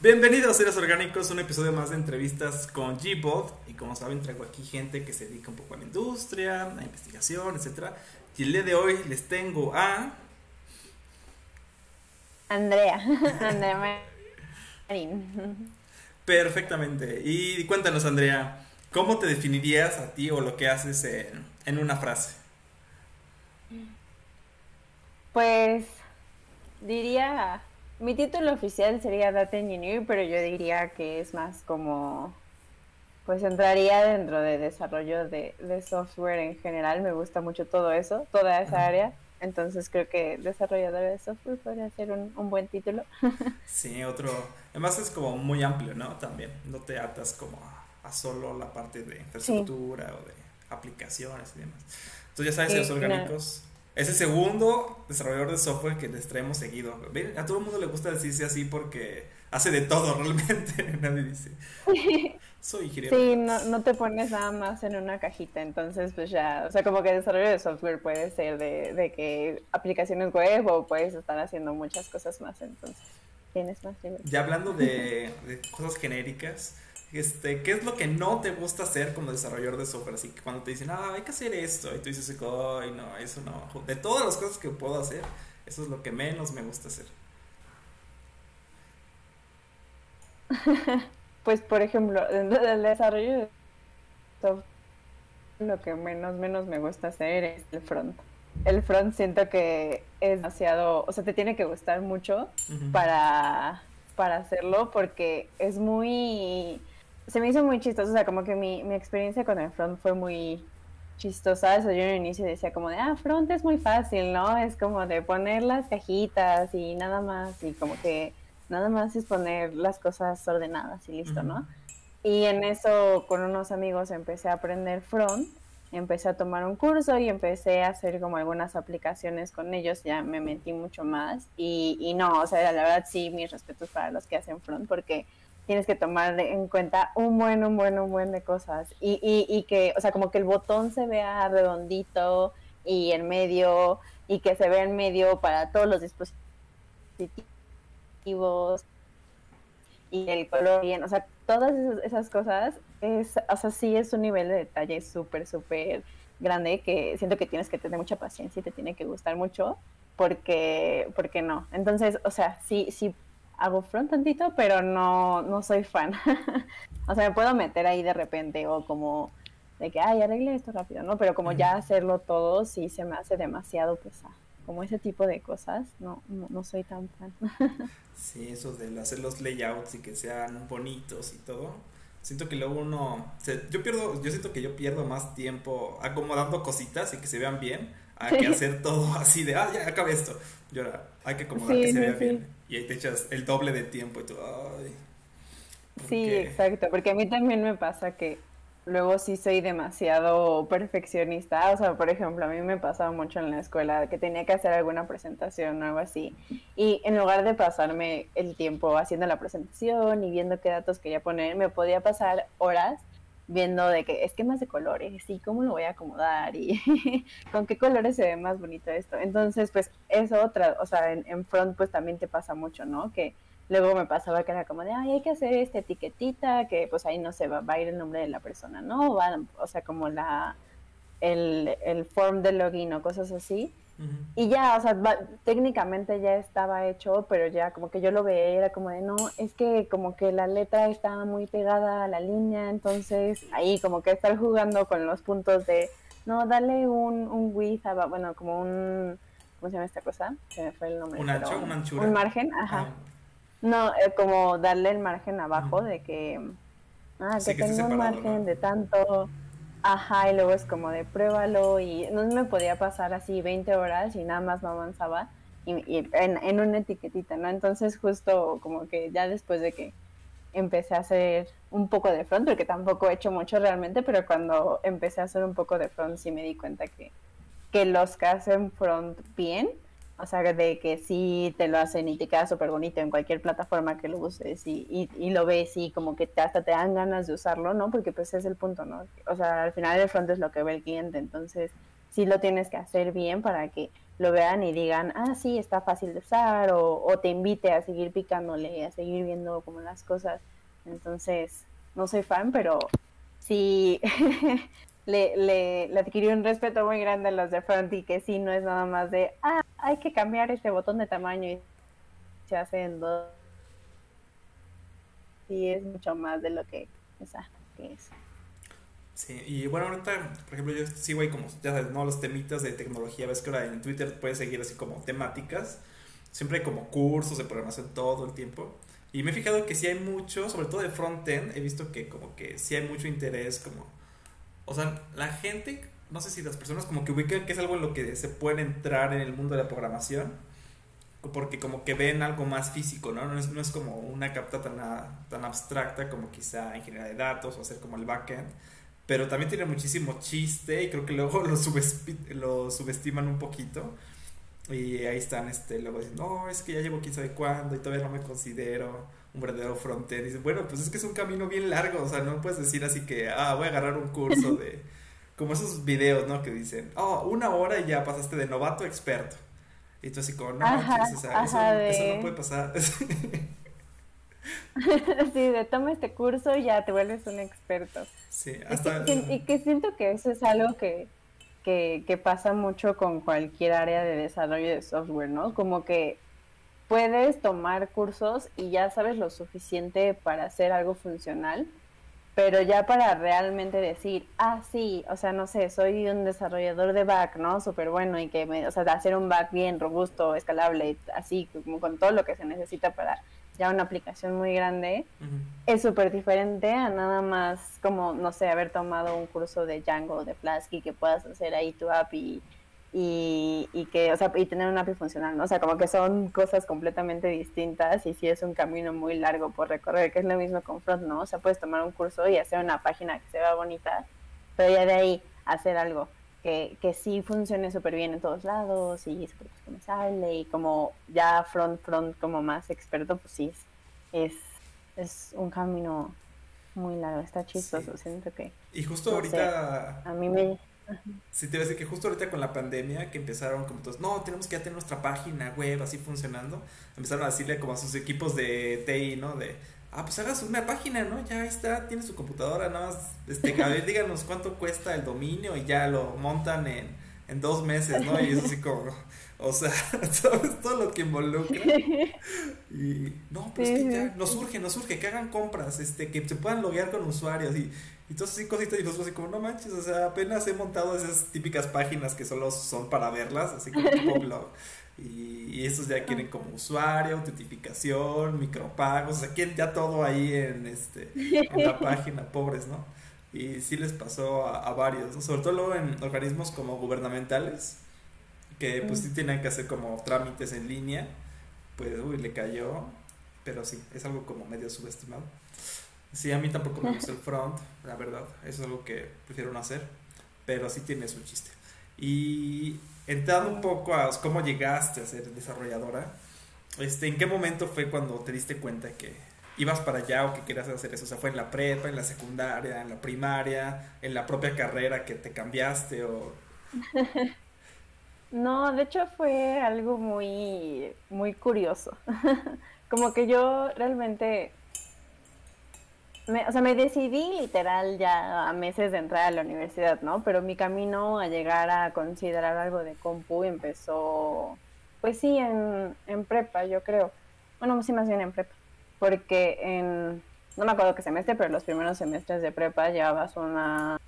Bienvenidos a Seres Orgánicos, un episodio más de entrevistas con G-Bot. Y como saben, traigo aquí gente que se dedica un poco a la industria, a la investigación, etc. Y el día de hoy les tengo a. Andrea, Andrea Marín. Perfectamente. Y cuéntanos, Andrea, ¿cómo te definirías a ti o lo que haces en, en una frase? Pues diría mi título oficial sería Data Engineer, pero yo diría que es más como, pues entraría dentro de desarrollo de, software en general. Me gusta mucho todo eso, toda esa área. Entonces creo que desarrollador de software podría ser un, buen título. Sí, otro. Además es como muy amplio, ¿no? También. No te atas como a, solo la parte de infraestructura o de aplicaciones y demás. Entonces ya sabes, los orgánicos. Es el segundo desarrollador de software que les traemos seguido. A todo el mundo le gusta decirse así porque hace de todo realmente. Nadie dice. Soy ingeniero. Sí, no, no te pones nada más en una cajita. Entonces, pues ya, o sea, como que el desarrollo de software puede ser de, de que aplicaciones web o puedes estar haciendo muchas cosas más. Entonces, tienes más Ya hablando de, de cosas genéricas este, ¿qué es lo que no te gusta hacer como desarrollador de software? Así que cuando te dicen, ah, hay que hacer esto, y tú dices, ay, no, eso no. De todas las cosas que puedo hacer, eso es lo que menos me gusta hacer. pues, por ejemplo, dentro del desarrollo de software, lo que menos, menos me gusta hacer es el front. El front siento que es demasiado, o sea, te tiene que gustar mucho para, para hacerlo porque es muy se me hizo muy chistoso, o sea, como que mi, mi experiencia con el front fue muy chistosa. Eso yo en el inicio decía como de, ah, front es muy fácil, ¿no? Es como de poner las cajitas y nada más, y como que nada más es poner las cosas ordenadas y listo, ¿no? Y en eso con unos amigos empecé a aprender front, empecé a tomar un curso y empecé a hacer como algunas aplicaciones con ellos, ya me metí mucho más y, y no, o sea, la verdad sí, mis respetos para los que hacen front porque tienes que tomar en cuenta un buen, un buen, un buen de cosas. Y, y, y que, o sea, como que el botón se vea redondito y en medio, y que se vea en medio para todos los dispositivos y el color bien, o sea, todas esas, cosas, es, o sea, sí es un nivel de detalle súper, súper grande que siento que tienes que tener mucha paciencia y te tiene que gustar mucho porque, porque no. Entonces, o sea, sí, sí hago front tantito, pero no, no soy fan. o sea, me puedo meter ahí de repente o como de que, ay, arregle esto rápido, ¿no? Pero como ya hacerlo todo sí se me hace demasiado pesado. Como ese tipo de cosas, no, no, soy tan fan. sí, eso de hacer los layouts y que sean bonitos y todo. Siento que luego uno, yo pierdo, yo siento que yo pierdo más tiempo acomodando cositas y que se vean bien, a que hacer todo así de, ah, ya acabé esto. Y ahora hay que acomodar que se vea bien y ahí te echas el doble de tiempo y tú, ay. Sí, exacto, porque a mí también me pasa que luego sí soy demasiado perfeccionista, o sea, por ejemplo, a mí me pasaba mucho en la escuela que tenía que hacer alguna presentación o algo así, y en lugar de pasarme el tiempo haciendo la presentación y viendo qué datos quería poner, me podía pasar horas viendo de qué esquemas de colores y cómo lo voy a acomodar y con qué colores se ve más bonito esto. Entonces, pues eso otra, o sea, en, front pues también te pasa mucho, ¿no? Que luego me pasaba que era como de, ay, hay que hacer esta etiquetita, que pues ahí no se va, va a ir el nombre de la persona, ¿no? o sea, como la, el, el form de login o cosas así. Y ya, o sea, técnicamente ya estaba hecho, pero ya como que yo lo veía, era como de, no, es que como que la letra está muy pegada a la línea, entonces ahí como que estar jugando con los puntos de, no, dale un, un width, bueno, como un, ¿cómo se llama esta cosa? Se me fue el nombre. Un ancho, un anchura. Un margen, ajá. Ah. No, eh, como darle el margen abajo de que, ah, que, tenga un margen de tanto Ajá, y luego es como de pruébalo y no me podía pasar así 20 horas y nada más no avanzaba y, en, una etiquetita, ¿no? Entonces justo como que ya después de que empecé a hacer un poco de front, porque tampoco he hecho mucho realmente, pero cuando empecé a hacer un poco de front sí me di cuenta que, que los que hacen front bien, o sea, de que sí te lo hacen y te queda súper bonito en cualquier plataforma que lo uses y, y, lo ves y como que hasta te dan ganas de usarlo, ¿no? Porque pues es el punto, ¿no? O sea, al final el front es lo que ve el cliente, entonces sí lo tienes que hacer bien para que lo vean y digan, ah, sí, está fácil de usar, o, o te invite a seguir picándole, a seguir viendo como las cosas. Entonces, no soy fan, pero sí le, le, le adquirí un respeto muy grande a los de front y que sí, no es nada más de, ah, hay que cambiar este botón de tamaño y se hacen dos. Sí, es mucho más de lo que, que es. Sí, y bueno, ahorita, por ejemplo, yo sigo ahí como, ya sabes, ¿no? Los temitas de tecnología, ves que ahora en Twitter puedes seguir así como temáticas, siempre hay como cursos de programación todo el tiempo. Y me he fijado que sí hay mucho, sobre todo de frontend, he visto que como que sí hay mucho interés, como, o sea, la gente, no sé si las personas como que ubican que es algo en lo que se puede entrar en el mundo de la programación, porque como que ven algo más físico, ¿no? No es, no es como una capta tan, tan abstracta como quizá ingeniería de datos o hacer como el backend pero también tiene muchísimo chiste y creo que luego lo, lo subestiman un poquito. Y ahí están este, luego diciendo, no, es que ya llevo quién sabe cuándo y todavía no me considero un verdadero frontend. Y dicen, bueno, pues es que es un camino bien largo, o sea, no puedes decir así que, ah, voy a agarrar un curso de, como esos videos, ¿no? Que dicen, oh, una hora y ya pasaste de novato a experto. Y tú así como, no, o sea, eso, no puede pasar. sí, de toma este curso y ya te vuelves un experto. Sí, hasta... Y que, siento que eso es algo que, que, pasa mucho con cualquier área de desarrollo de software, ¿no? Como que puedes tomar cursos y ya sabes lo suficiente para hacer algo funcional, pero ya para realmente decir, ah, sí, o sea, no sé, soy un desarrollador de back, ¿no? Súper bueno y que, me, o sea, hacer un back bien robusto, escalable, así, como con todo lo que se necesita para ya una aplicación muy grande, es súper diferente a nada más como, no sé, haber tomado un curso de Django, de Flask y que puedas hacer ahí tu API y, y, que, o sea, y tener una API funcional, ¿no? O sea, como que son cosas completamente distintas y sí es un camino muy largo por recorrer, que es lo mismo con Front, ¿no? O sea, puedes tomar un curso y hacer una página que se vea bonita, pero ya de ahí hacer algo que, que sí funcione súper bien en todos lados y súper customizable y como ya front, front como más experto, pues sí, es, es, un camino muy largo, está chistoso, siento que... Y justo ahorita... a mí me... Sí, te voy a decir que justo ahorita con la pandemia que empezaron como todos, no, tenemos que ya tener nuestra página web así funcionando, empezaron a decirle como a sus equipos de TI, ¿no? De, ah, pues hagas una página, ¿no? Ya ahí está, tiene su computadora, nada más, este, a ver, díganos cuánto cuesta el dominio y ya lo montan en, en dos meses, ¿no? Y es así como, o sea, ¿sabes todo lo que involucra? Y, no, pues que ya, nos surge, nos surge, que hagan compras, este, que se puedan loguear con usuarios y, y todas así cositas y nosotros así como, no manches, o sea, apenas he montado esas típicas páginas que solo son para verlas, así como tipo blog. Y, estos ya quieren como usuario, autentificación, micropagos, o sea, quieren ya todo ahí en, este, en la página, pobres, ¿no? Y sí les pasó a, varios, ¿no? sobre todo luego en organismos como gubernamentales, que pues sí tienen que hacer como trámites en línea, pues uy, le cayó, pero sí, es algo como medio subestimado. Sí, a mí tampoco me gusta el front, la verdad, eso es algo que prefiero no hacer, pero sí tiene su chiste. Y entrando un poco a cómo llegaste a ser desarrolladora, este, ¿en qué momento fue cuando te diste cuenta que ibas para allá o que querías hacer eso? O sea, ¿fue en la prepa, en la secundaria, en la primaria, en la propia carrera que te cambiaste o...? No, de hecho fue algo muy, muy curioso. Como que yo realmente o sea, me decidí literal ya a meses de entrar a la universidad, ¿no? Pero mi camino a llegar a considerar algo de compu empezó, pues sí, en, en prepa, yo creo. Bueno, sí, más bien en prepa. Porque en, no me acuerdo qué semestre, pero los primeros semestres de prepa llevabas una,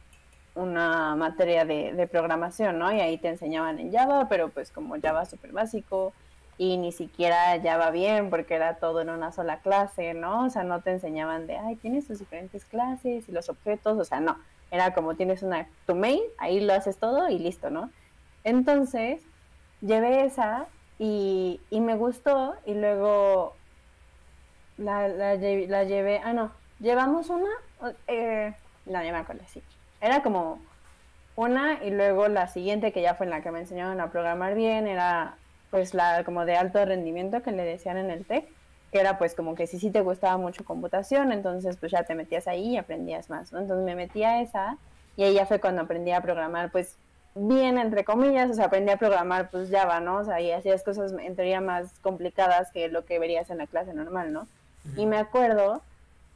una materia de, de programación, ¿no? Y ahí te enseñaban en Java, pero pues como Java súper básico y ni siquiera ya va bien porque era todo en una sola clase, ¿no? O sea, no te enseñaban de, ay, tienes tus diferentes clases y los objetos, o sea, no, era como tienes una, tu main, ahí lo haces todo y listo, ¿no? Entonces, llevé esa y, y me gustó y luego la, la, llevé, ah, no, llevamos una, eh, no, ya me acuerdo, sí, era como una y luego la siguiente que ya fue en la que me enseñaron a programar bien era pues la como de alto rendimiento que le decían en el TEC, que era pues como que si sí te gustaba mucho computación, entonces pues ya te metías ahí y aprendías más, ¿no? Entonces me metí a esa y ahí ya fue cuando aprendí a programar pues bien, entre comillas, o sea, aprendí a programar pues Java, ¿no? O sea, y hacías cosas en teoría más complicadas que lo que verías en la clase normal, ¿no? Y me acuerdo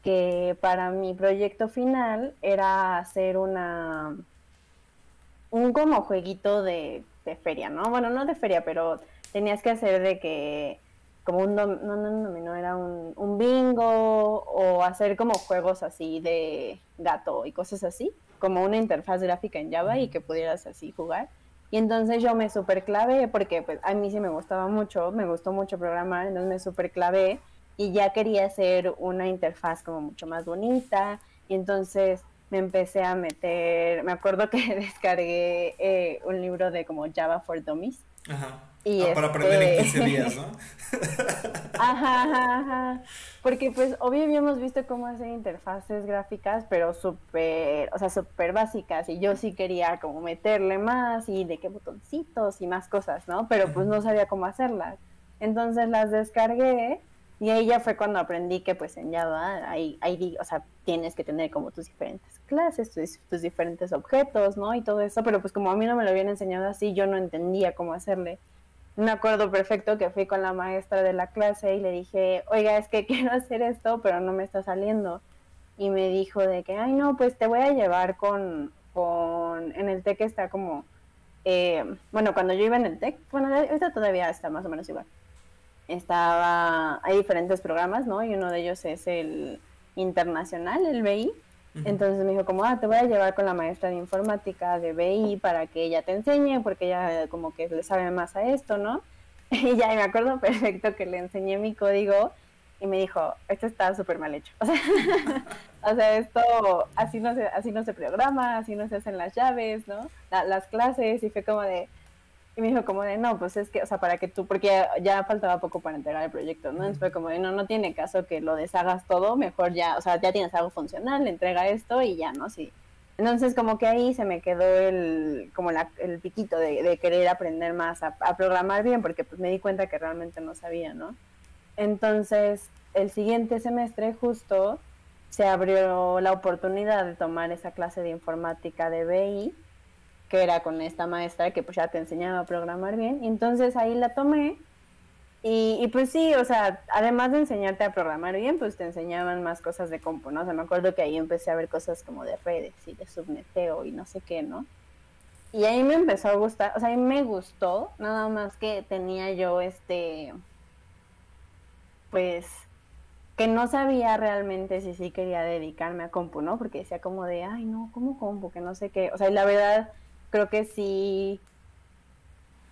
que para mi proyecto final era hacer una un como jueguito de, de feria, ¿no? Bueno, no de feria, pero tenías que hacer de que como un no, no, no, no, era un, un bingo o hacer como juegos así de gato y cosas así como una interfaz gráfica en Java y que pudieras así jugar. Y entonces yo me super clavé porque pues a mí sí me gustaba mucho, me gustó mucho programar, entonces me super clavé y ya quería hacer una interfaz como mucho más bonita y entonces me empecé a meter, me acuerdo que descargué eh, un libro de como Java for Dummies. Ajá. Y ah, para aprender en 15 este días, ¿no? ajá, ajá, ajá. Porque pues obvio habíamos visto cómo hacer interfaces gráficas, pero súper, o sea, súper básicas. Y yo sí quería como meterle más y de qué botoncitos y más cosas, ¿no? Pero pues no sabía cómo hacerlas. Entonces las descargué y ahí ya fue cuando aprendí que pues en Java hay, hay o sea, tienes que tener como tus diferentes clases, tus, tus diferentes objetos, ¿no? Y todo eso, pero pues como a mí no me lo habían enseñado así, yo no entendía cómo hacerle me acuerdo perfecto que fui con la maestra de la clase y le dije, oiga, es que quiero hacer esto, pero no me está saliendo. Y me dijo de que, ay, no, pues te voy a llevar con, con, en el TEC está como, eh, bueno, cuando yo iba en el TEC, bueno, ahorita todavía está más o menos igual. Estaba, hay diferentes programas, ¿no? Y uno de ellos es el internacional, el BI, entonces me dijo como, ah, te voy a llevar con la maestra de informática de BI para que ella te enseñe, porque ella como que le sabe más a esto, ¿no? Y ya me acuerdo perfecto que le enseñé mi código y me dijo, esto está súper mal hecho. O sea, esto así no, se, así no se programa, así no se hacen las llaves, ¿no? las clases y fue como de, y me dijo como de, no, pues es que, o sea, para que tú, porque ya, faltaba poco para entregar el proyecto, ¿no? Entonces fue como de, no, no tiene caso que lo deshagas todo, mejor ya, o sea, ya tienes algo funcional, entrega esto y ya, ¿no? Sí. Entonces como que ahí se me quedó el, como la, el piquito de, querer aprender más a, programar bien, porque pues me di cuenta que realmente no sabía, ¿no? Entonces, el siguiente semestre justo se abrió la oportunidad de tomar esa clase de informática de BI que era con esta maestra que pues ya te enseñaba a programar bien. Y entonces ahí la tomé y, pues sí, o sea, además de enseñarte a programar bien, pues te enseñaban más cosas de compu, ¿no? O sea, me acuerdo que ahí empecé a ver cosas como de redes y de subneteo y no sé qué, ¿no? Y ahí me empezó a gustar, o sea, ahí me gustó, nada más que tenía yo este, pues, que no sabía realmente si sí quería dedicarme a compu, ¿no? Porque decía como de, ay, no, ¿cómo compu? Que no sé qué, o sea, y la verdad creo que sí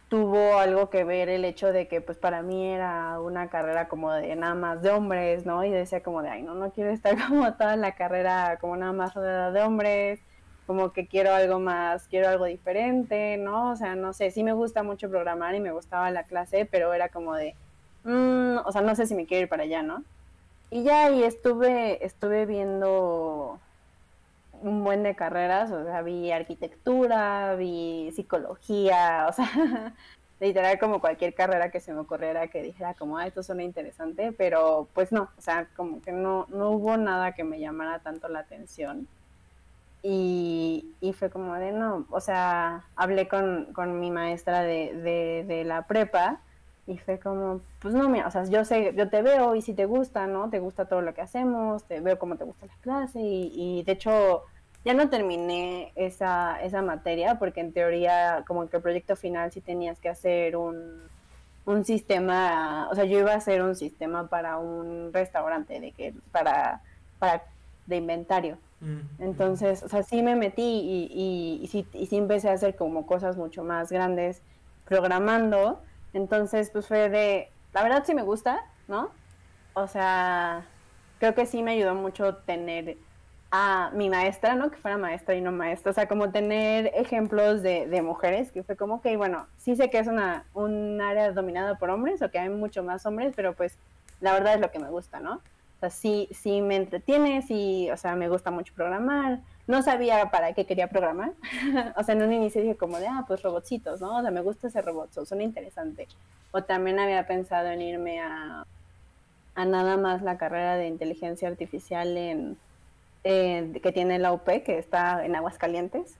tuvo algo que ver el hecho de que pues para mí era una carrera como de nada más de hombres, ¿no? Y decía como de, ay, no, no quiero estar como toda la carrera como nada más de hombres, como que quiero algo más, quiero algo diferente, ¿no? O sea, no sé, sí me gusta mucho programar y me gustaba la clase, pero era como de, mmm, o sea, no sé si me quiero ir para allá, ¿no? Y ya, y estuve, estuve viendo un buen de carreras, o sea, vi arquitectura, vi psicología, o sea, literal como cualquier carrera que se me ocurriera que dijera como, ah, esto suena interesante, pero pues no, o sea, como que no, no hubo nada que me llamara tanto la atención. Y, y fue como de no, o sea, hablé con, con mi maestra de, de, de la prepa y fue como, pues no, mira, o sea, yo sé, yo te veo y si te gusta, ¿no? Te gusta todo lo que hacemos, te veo cómo te gusta la clase y, y de hecho ya no terminé esa, esa materia porque en teoría como que el proyecto final sí tenías que hacer un, un sistema, o sea, yo iba a hacer un sistema para un restaurante de que para, para de inventario. Mm. Entonces, o sea, sí me metí y, y, y, sí, y sí empecé a hacer como cosas mucho más grandes programando. Entonces, pues fue de, la verdad sí me gusta, ¿no? O sea, creo que sí me ayudó mucho tener a mi maestra, ¿no? Que fuera maestra y no maestra. O sea, como tener ejemplos de, mujeres, que fue como que, bueno, sí sé que es una, un área dominada por hombres o que hay mucho más hombres, pero pues la verdad es lo que me gusta, ¿no? O sea, sí, sí me entretiene, sí, o sea, me gusta mucho programar. No sabía para qué quería programar. o sea, en un inicio dije como de, ah, pues robotcitos, ¿no? O sea, me gusta ese robot, suena interesante. O también había pensado en irme a, a nada más la carrera de inteligencia artificial en eh, que tiene la UP, que está en Aguascalientes.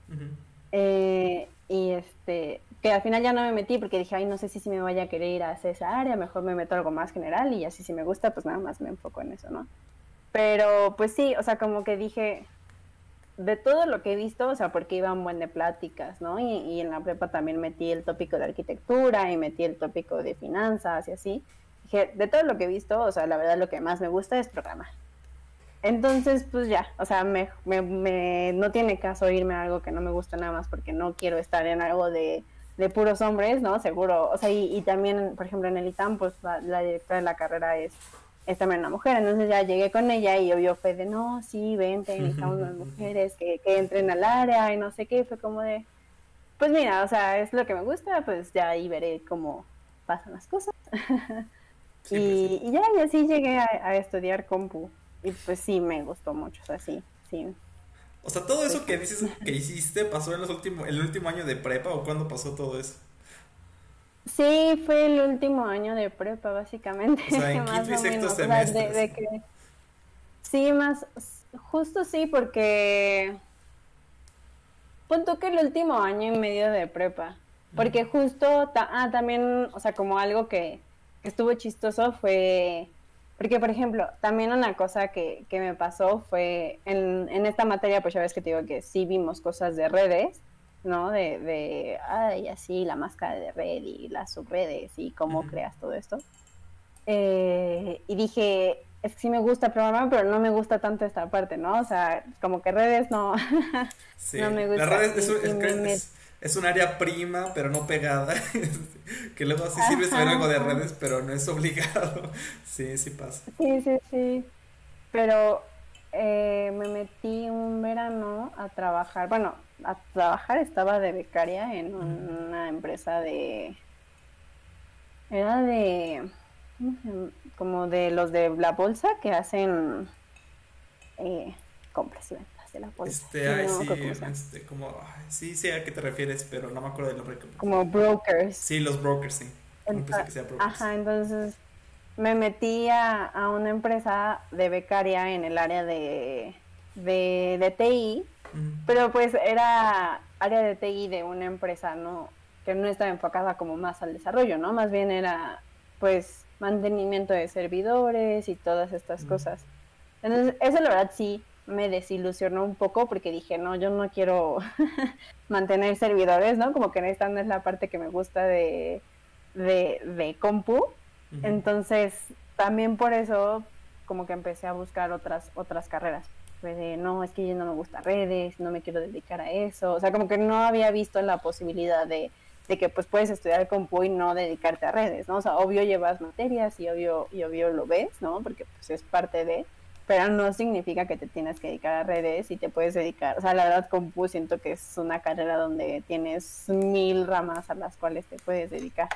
Eh, y este, que al final ya no me metí porque dije, ay, no sé si, si me vaya a querer ir a esa área, mejor me meto algo más general y así si me gusta, pues nada más me enfoco en eso, ¿no? Pero pues sí, o sea, como que dije, de todo lo que he visto, o sea, porque iban buen de pláticas, ¿no? Y, y, en la prepa también metí el tópico de arquitectura y metí el tópico de finanzas y así. Dije, de todo lo que he visto, o sea, la verdad lo que más me gusta es programar. Entonces, pues ya, o sea, me, me, no tiene caso irme a algo que no me gusta nada más porque no quiero estar en algo de, de puros hombres, ¿no? Seguro, o sea, y, y también, por ejemplo, en el ITAM, pues la, la directora de la carrera es es también una mujer. Entonces ya llegué con ella y obvio fue de, no, sí, vente, necesitamos unas mujeres que, que entren al área y no sé qué. Fue como de, pues mira, o sea, es lo que me gusta, pues ya ahí veré cómo pasan las cosas. Pues y, y, ya, y así llegué a, estudiar compu. Y pues sí, me gustó mucho, o sea, sí, sí. O sea, todo eso que dices que hiciste pasó en los últimos, el último año de prepa o cuándo pasó todo eso? Sí, fue el último año de prepa, básicamente. O sea, en quinto y sexto semestre. Sí, más, justo sí, porque punto que el último año y medio de prepa, porque justo, ah, también, o sea, como algo que, estuvo chistoso fue, porque por ejemplo, también una cosa que, que me pasó fue, en, en esta materia, pues ya ves que te digo que sí vimos cosas de redes, ¿no? De, de, ay, así, la máscara de red y las subredes y cómo creas todo esto. Eh, y dije, es que sí me gusta programar, pero no me gusta tanto esta parte, ¿no? O sea, como que redes no, no me gusta. La redes es, es, un área prima, pero no pegada, que luego sí sirve saber algo de redes, pero no es obligado. sí, sí pasa. Sí, sí, sí. Pero eh, me metí un verano a trabajar, bueno, a trabajar estaba de becaria en una empresa de... Era de... como de los de la bolsa que hacen eh, compras la bolsa. Este, sí, este, como, sí sé a qué te refieres, pero no me acuerdo del nombre. Como brokers. Sí, los brokers, sí. Ajá, entonces me metí a, a, una empresa de becaria en el área de, de, de TI pero pues era área de TI de una empresa no que no estaba enfocada como más al desarrollo, ¿no? Más bien era pues mantenimiento de servidores y todas estas cosas. Entonces, eso la verdad sí me desilusionó un poco porque dije, no, yo no quiero mantener servidores, ¿no? Como que esta no es la parte que me gusta de, de, de compu. Entonces, también por eso como que empecé a buscar otras, otras carreras de, no, es que yo no me gusta redes, no me quiero dedicar a eso. O sea, como que no había visto la posibilidad de, de que pues puedes estudiar compu y no dedicarte a redes, ¿no? O sea, obvio llevas materias y obvio, y obvio lo ves, ¿no? Porque pues es parte de, pero no significa que te tienes que dedicar a redes y te puedes dedicar, o sea, la verdad compu siento que es una carrera donde tienes mil ramas a las cuales te puedes dedicar.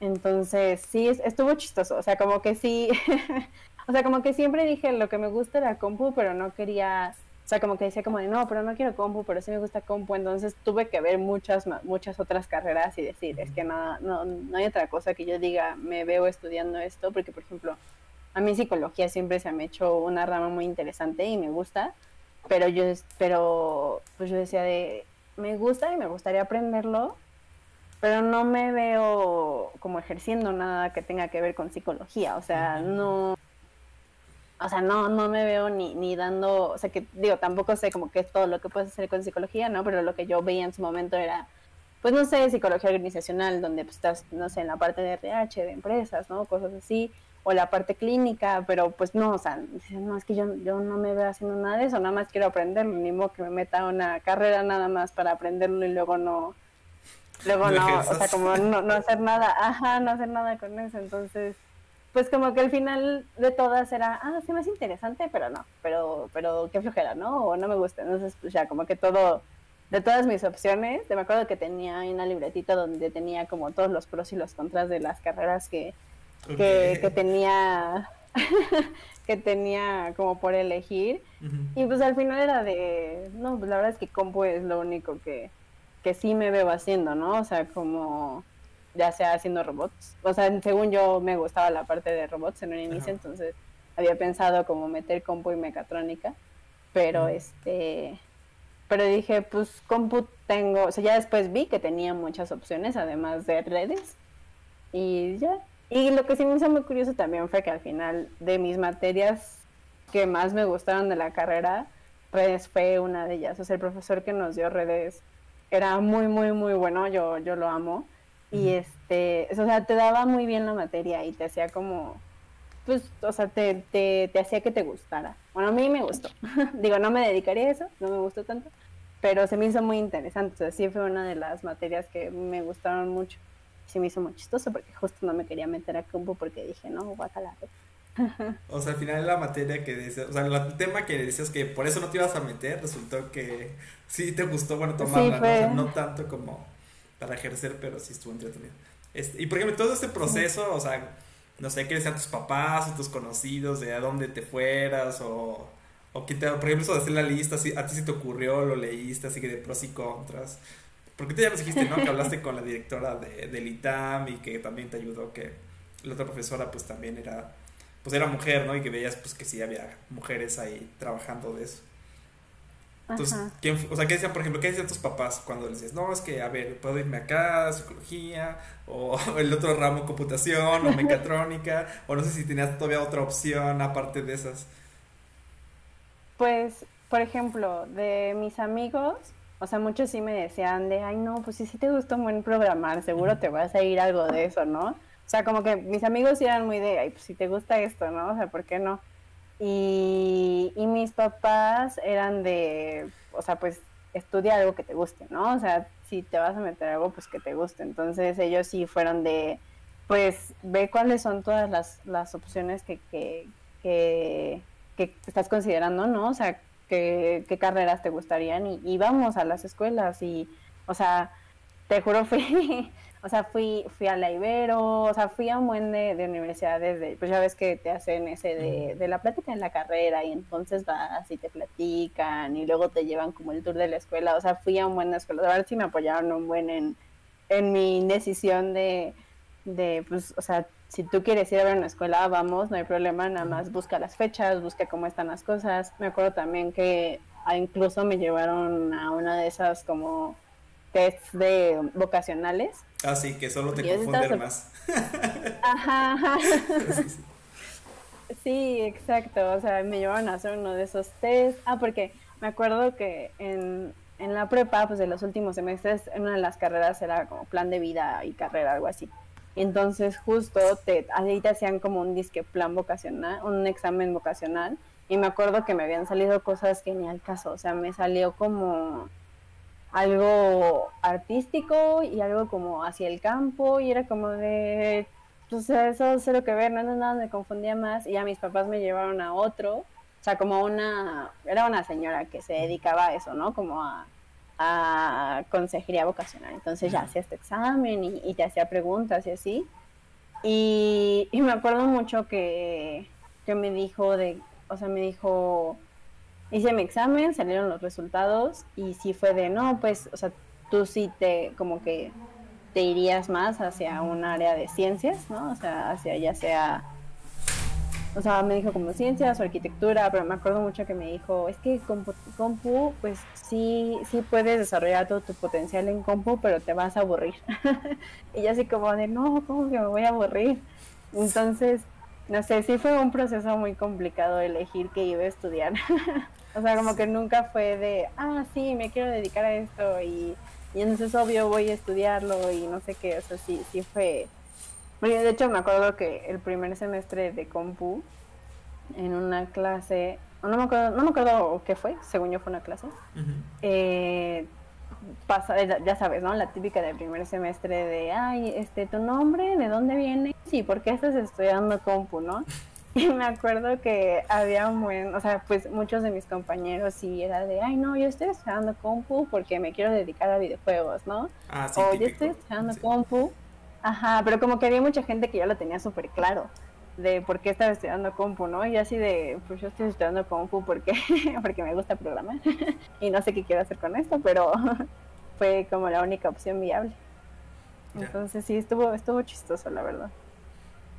Entonces, sí, estuvo chistoso, o sea, como que sí, O sea, como que siempre dije lo que me gusta era compu, pero no quería, o sea, como que decía como de no, pero no quiero compu, pero sí me gusta compu, entonces tuve que ver muchas muchas otras carreras y decir, es que nada, no, no hay otra cosa que yo diga, me veo estudiando esto, porque por ejemplo, a mí psicología siempre se me ha hecho una rama muy interesante y me gusta, pero yo, pero pues yo decía de, me gusta y me gustaría aprenderlo, pero no me veo como ejerciendo nada que tenga que ver con psicología, o sea, no o sea, no, no me veo ni, ni dando, o sea, que digo, tampoco sé como que es todo lo que puedes hacer con psicología, ¿no? Pero lo que yo veía en su momento era, pues no sé, psicología organizacional, donde pues estás, no sé, en la parte de RH, de empresas, ¿no? Cosas así, o la parte clínica, pero pues no, o sea, no, es que yo, yo no me veo haciendo nada de eso, nada más quiero aprenderlo, ni modo que me meta a una carrera nada más para aprenderlo y luego no, luego no, o sea, como no, no hacer nada, ajá, no hacer nada con eso, entonces pues como que al final de todas era, ah, sí, más interesante, pero no, pero, pero qué flojera, ¿no? O no me gusta. Entonces, pues ya como que todo, de todas mis opciones, me acuerdo que tenía una libretita donde tenía como todos los pros y los contras de las carreras que, que, tenía, que tenía como por elegir. Y pues al final era de, no, pues la verdad es que compu es lo único que, que sí me veo haciendo, ¿no? O sea, como ya sea haciendo robots. O sea, según yo me gustaba la parte de robots en un inicio, entonces había pensado como meter compu y mecatrónica, pero este pero dije, pues compu tengo, o sea, ya después vi que tenía muchas opciones, además de redes, y ya. Y lo que sí me hizo muy curioso también fue que al final de mis materias que más me gustaron de la carrera, redes fue una de ellas. O sea, el profesor que nos dio redes era muy, muy, muy bueno, yo, yo lo amo. Y este, o sea, te daba muy bien la materia y te hacía como, pues, o sea, te, te, te hacía que te gustara. Bueno, a mí me gustó. Digo, no me dedicaría a eso, no me gustó tanto, pero se me hizo muy interesante. O sea, sí fue una de las materias que me gustaron mucho. Se me hizo muy chistoso porque justo no me quería meter a campo porque dije, no, guacala. O sea, al final la materia que decías, o sea, el tema que decías que por eso no te ibas a meter, resultó que sí te gustó, bueno, tomarla, ¿no? O sea, no tanto como para ejercer, pero sí estuvo entretenido. Este, y por ejemplo, todo este proceso, o sea, no sé, qué decían tus papás o tus conocidos, de a dónde te fueras, o, o que te, por ejemplo, eso de hacer la lista, si, a ti sí te ocurrió, lo leíste, así que de pros y contras. Porque tú ya nos dijiste, ¿no? Que hablaste con la directora de, del ITAM y que también te ayudó, que la otra profesora pues también era, pues era mujer, ¿no? Y que veías pues que sí había mujeres ahí trabajando de eso. Entonces, ¿quién, o sea, ¿qué decían, por ejemplo, qué decían tus papás cuando les decías, no, es que, a ver, puedo irme acá, psicología, o el otro ramo, computación, o mecatrónica, o no sé si tenías todavía otra opción aparte de esas? Pues, por ejemplo, de mis amigos, o sea, muchos sí me decían de, ay, no, pues si sí te gusta buen programar, seguro te vas a ir algo de eso, ¿no? O sea, como que mis amigos eran muy de, ay, pues si te gusta esto, ¿no? O sea, ¿por qué no? Y, y mis papás eran de, o sea, pues estudia algo que te guste, ¿no? O sea, si te vas a meter algo, pues que te guste. Entonces ellos sí fueron de, pues ve cuáles son todas las, las opciones que, que, que, que estás considerando, ¿no? O sea, qué, qué carreras te gustarían y, y, vamos a las escuelas y, o sea, te juro, fui, o sea, fui, fui a la Ibero, o sea, fui a un buen de, de universidades, de, pues ya ves que te hacen ese de, de, la plática en la carrera y entonces vas y te platican y luego te llevan como el tour de la escuela, o sea, fui a un buen de escuela, a ver si me apoyaron un buen en, en mi decisión de, de, pues, o sea, si tú quieres ir a ver una escuela, vamos, no hay problema, nada más busca las fechas, busca cómo están las cosas. Me acuerdo también que ah, incluso me llevaron a una de esas como tests de vocacionales. Ah, sí, que solo te confunden más. Ajá, ajá. Sí, exacto. O sea, me llevaron a hacer uno de esos tests. Ah, porque me acuerdo que en, en la prepa, pues de los últimos semestres, en una de las carreras era como plan de vida y carrera, algo así. Entonces justo te, ahí te hacían como un disque plan vocacional, un examen vocacional. Y me acuerdo que me habían salido cosas que ni al caso. O sea, me salió como algo artístico y algo como hacia el campo. Y era como de, pues eso cero que ver, no, no, nada, me confundía más. Y a mis papás me llevaron a otro. O sea, como una, era una señora que se dedicaba a eso, ¿no? Como a a consejería vocacional. Entonces ya hacía este examen y, te hacía preguntas y así. Y, me acuerdo mucho que, que, me dijo de, o sea, me dijo, hice mi examen, salieron los resultados y sí fue de, no, pues, o sea, tú sí te, como que te irías más hacia un área de ciencias, ¿no? O sea, hacia ya sea o sea, me dijo como ciencias o arquitectura, pero me acuerdo mucho que me dijo, es que compu, pues sí, sí puedes desarrollar todo tu potencial en compu, pero te vas a aburrir. y yo así como de, no, ¿cómo que me voy a aburrir? Entonces, no sé, sí fue un proceso muy complicado elegir qué iba a estudiar. o sea, como que nunca fue de, ah, sí, me quiero dedicar a esto y, y entonces obvio voy a estudiarlo y no sé qué, o sea, sí, sí fue de hecho me acuerdo que el primer semestre de compu, en una clase, no me acuerdo, no me acuerdo qué fue, según yo fue una clase, eh, pasa, ya sabes, ¿no? La típica del primer semestre de, ay, este, tu nombre, ¿de dónde viene? Sí, ¿por qué estás estudiando compu, no? Y me acuerdo que había un buen, o sea, pues muchos de mis compañeros sí era de, ay, no, yo estoy estudiando compu porque me quiero dedicar a videojuegos, ¿no? Ah, sí, o yo estoy estudiando compu Ajá, pero como que había mucha gente que ya lo tenía súper claro de por qué estaba estudiando compu, ¿no? Y así de, pues yo estoy estudiando compu porque, porque me gusta programar y no sé qué quiero hacer con esto, pero fue como la única opción viable. Entonces sí, estuvo, estuvo chistoso, la verdad.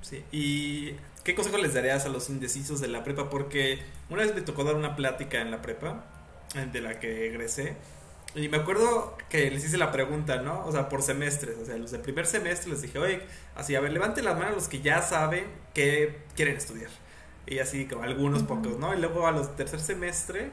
Sí, ¿y qué consejo les darías a los indecisos de la prepa? Porque una vez me tocó dar una plática en la prepa de la que egresé. Y me acuerdo que les hice la pregunta, ¿no? O sea, por semestres. O sea, los del primer semestre les dije, oye, así, a ver, levante la mano los que ya saben que quieren estudiar. Y así, como algunos pocos, ¿no? Y luego a los de tercer semestre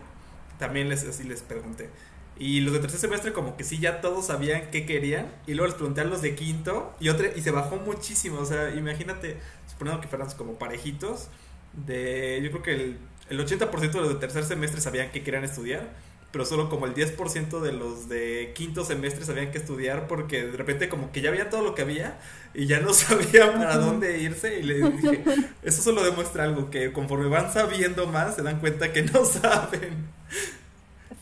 también les, así les pregunté. Y los de tercer semestre como que sí ya todos sabían qué querían. Y luego les pregunté a los de quinto y otra, y se bajó muchísimo. O sea, imagínate, suponiendo que fueran como parejitos, de yo creo que el, el 80% de los de tercer semestre sabían qué querían estudiar pero solo como el 10% de los de quinto semestre sabían que estudiar porque de repente como que ya había todo lo que había y ya no sabían para dónde irse y le dije, eso solo demuestra algo, que conforme van sabiendo más se dan cuenta que no saben.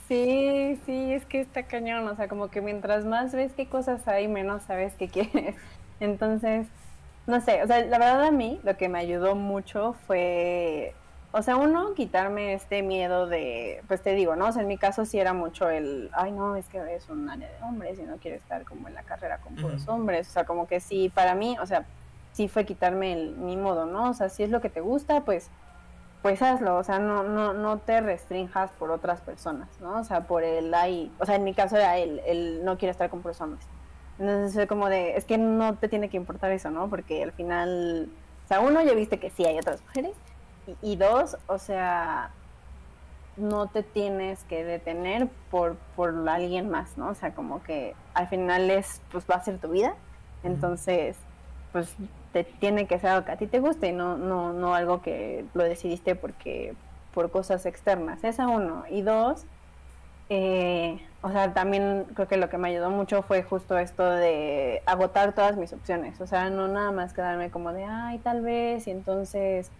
Sí, sí, es que está cañón, o sea, como que mientras más ves qué cosas hay, menos sabes qué quieres. Entonces, no sé, o sea, la verdad a mí lo que me ayudó mucho fue o sea, uno, quitarme este miedo de, pues te digo, ¿no? O sea, en mi caso sí era mucho el, ay, no, es que es un área de hombres y no quiero estar como en la carrera con puros hombres. O sea, como que sí, para mí, o sea, sí fue quitarme el, mi modo, ¿no? O sea, si es lo que te gusta, pues, pues hazlo. O sea, no, no, no te restrinjas por otras personas, ¿no? O sea, por el, ay, o sea, en mi caso era el, el no quiero estar con puros hombres. Entonces, es como de, es que no te tiene que importar eso, ¿no? Porque al final, o sea, uno ya viste que sí hay otras mujeres y, dos, o sea, no te tienes que detener por, por alguien más, ¿no? O sea, como que al final es, pues va a ser tu vida, entonces, pues te tiene que ser algo que a ti te guste y no, no, no algo que lo decidiste porque, por cosas externas. Esa uno. Y dos, eh, o sea, también creo que lo que me ayudó mucho fue justo esto de agotar todas mis opciones. O sea, no nada más quedarme como de, ay, tal vez, y entonces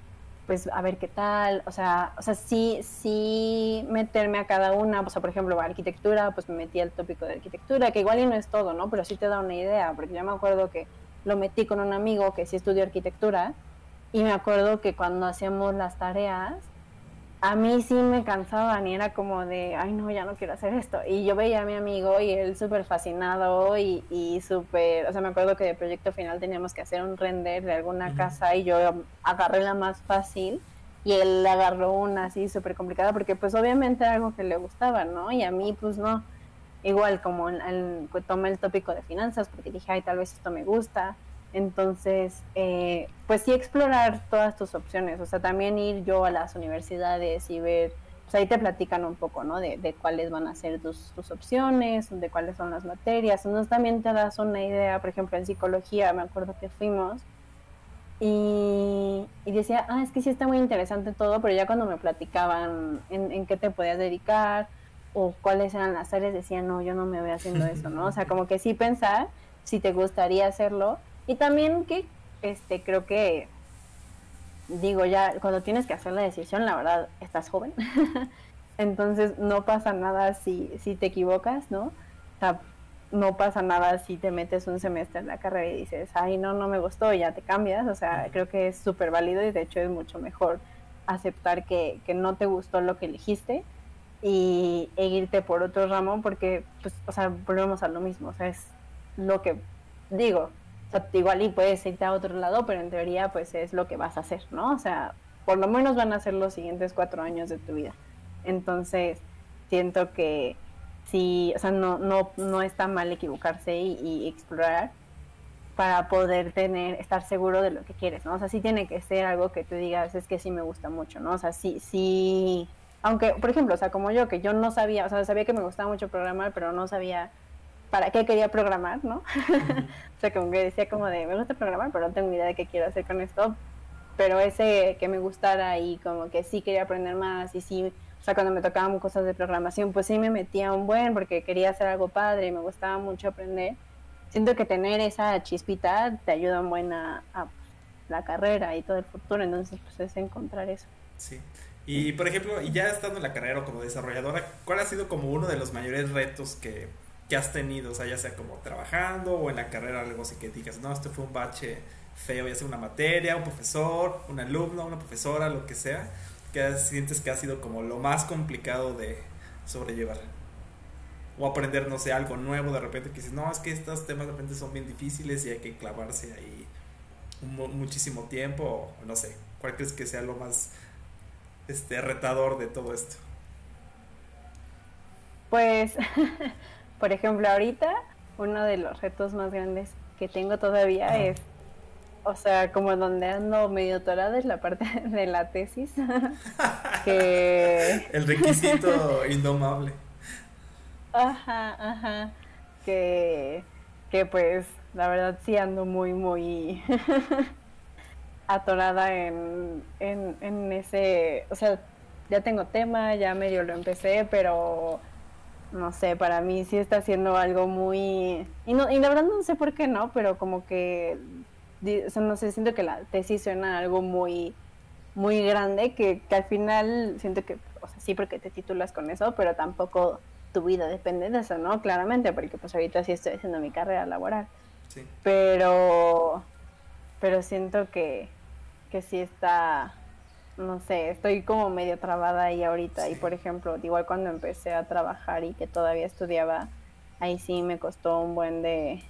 pues a ver qué tal, o sea, o sea, sí, sí meterme a cada una, o sea, por ejemplo, arquitectura, pues me metí al tópico de arquitectura, que igual y no es todo, ¿no? Pero sí te da una idea, porque yo me acuerdo que lo metí con un amigo que sí estudió arquitectura, y me acuerdo que cuando hacíamos las tareas, a mí sí me cansaban y era como de, ay no, ya no quiero hacer esto. Y yo veía a mi amigo y él súper fascinado y, y súper, o sea, me acuerdo que de proyecto final teníamos que hacer un render de alguna casa y yo agarré la más fácil y él agarró una así súper complicada porque pues obviamente era algo que le gustaba, ¿no? Y a mí pues no. Igual como el, tomé el tópico de finanzas porque dije, ay, tal vez esto me gusta entonces, eh, pues sí explorar todas tus opciones, o sea, también ir yo a las universidades y ver, pues ahí te platican un poco, ¿no? De, de cuáles van a ser tus, tus, opciones, de cuáles son las materias, entonces también te das una idea, por ejemplo, en psicología, me acuerdo que fuimos y, decía, ah, es que sí está muy interesante todo, pero ya cuando me platicaban en, en qué te podías dedicar o cuáles eran las áreas, decía, no, yo no me voy haciendo eso, ¿no? O sea, como que sí pensar si te gustaría hacerlo y también que este creo que digo ya cuando tienes que hacer la decisión, la verdad, estás joven. Entonces no pasa nada si, si te equivocas, ¿no? O sea, no pasa nada si te metes un semestre en la carrera y dices, ay, no, no me gustó, y ya te cambias. O sea, creo que es súper válido y de hecho es mucho mejor aceptar que, que no te gustó lo que elegiste y e irte por otro ramo porque, pues, o sea, volvemos a lo mismo. O sea, es lo que digo, igual y puedes irte a otro lado, pero en teoría pues es lo que vas a hacer, ¿no? O sea, por lo menos van a ser los siguientes cuatro años de tu vida. Entonces, siento que sí, o sea, no, no, no está mal equivocarse y, explorar para poder tener, estar seguro de lo que quieres, ¿no? O sea, sí tiene que ser algo que tú digas, es que sí me gusta mucho, ¿no? O sea, sí, sí, aunque, por ejemplo, o sea, como yo, que yo no sabía, o sea, sabía que me gustaba mucho programar, pero no sabía para qué quería programar, ¿no? o sea, como que decía como de, me gusta programar, pero no tengo ni idea de qué quiero hacer con esto. Pero ese que me gustara y como que sí quería aprender más y sí, o sea, cuando me tocaban cosas de programación, pues sí me metía un buen porque quería hacer algo padre y me gustaba mucho aprender. Siento que tener esa chispita te ayuda un buen a, la carrera y todo el futuro, entonces pues es encontrar eso. Sí. Y por ejemplo, y ya estando en la carrera o como desarrolladora, ¿cuál ha sido como uno de los mayores retos que, que has tenido, o sea, ya sea como trabajando o en la carrera, algo así que digas, no, esto fue un bache feo, ya sea una materia, un profesor, un alumno, una profesora, lo que sea, que sientes que ha sido como lo más complicado de sobrellevar. O aprender, no sé, algo nuevo de repente que dices, no, es que estos temas de repente son bien difíciles y hay que clavarse ahí muchísimo tiempo, o no sé, ¿cuál crees que sea lo más este, retador de todo esto? Pues, por ejemplo, ahorita uno de los retos más grandes que tengo todavía es, o sea, como donde ando medio atorada es la parte de la tesis. que... El requisito indomable. Ajá, ajá. Que, que pues la verdad sí ando muy, muy atorada en, en, en ese, o sea, ya tengo tema, ya medio lo empecé, pero no sé, para mí sí está siendo algo muy... Y, no, y la verdad no sé por qué no, pero como que, o sea, no sé, siento que la tesis suena algo muy, muy grande, que, que al final siento que, o sea, sí porque te titulas con eso, pero tampoco tu vida depende de eso, ¿no? Claramente, porque pues ahorita sí estoy haciendo mi carrera laboral. Sí. Pero, pero siento que, que sí está no sé, estoy como medio trabada ahí ahorita. Y por ejemplo, igual cuando empecé a trabajar y que todavía estudiaba, ahí sí me costó un buen de,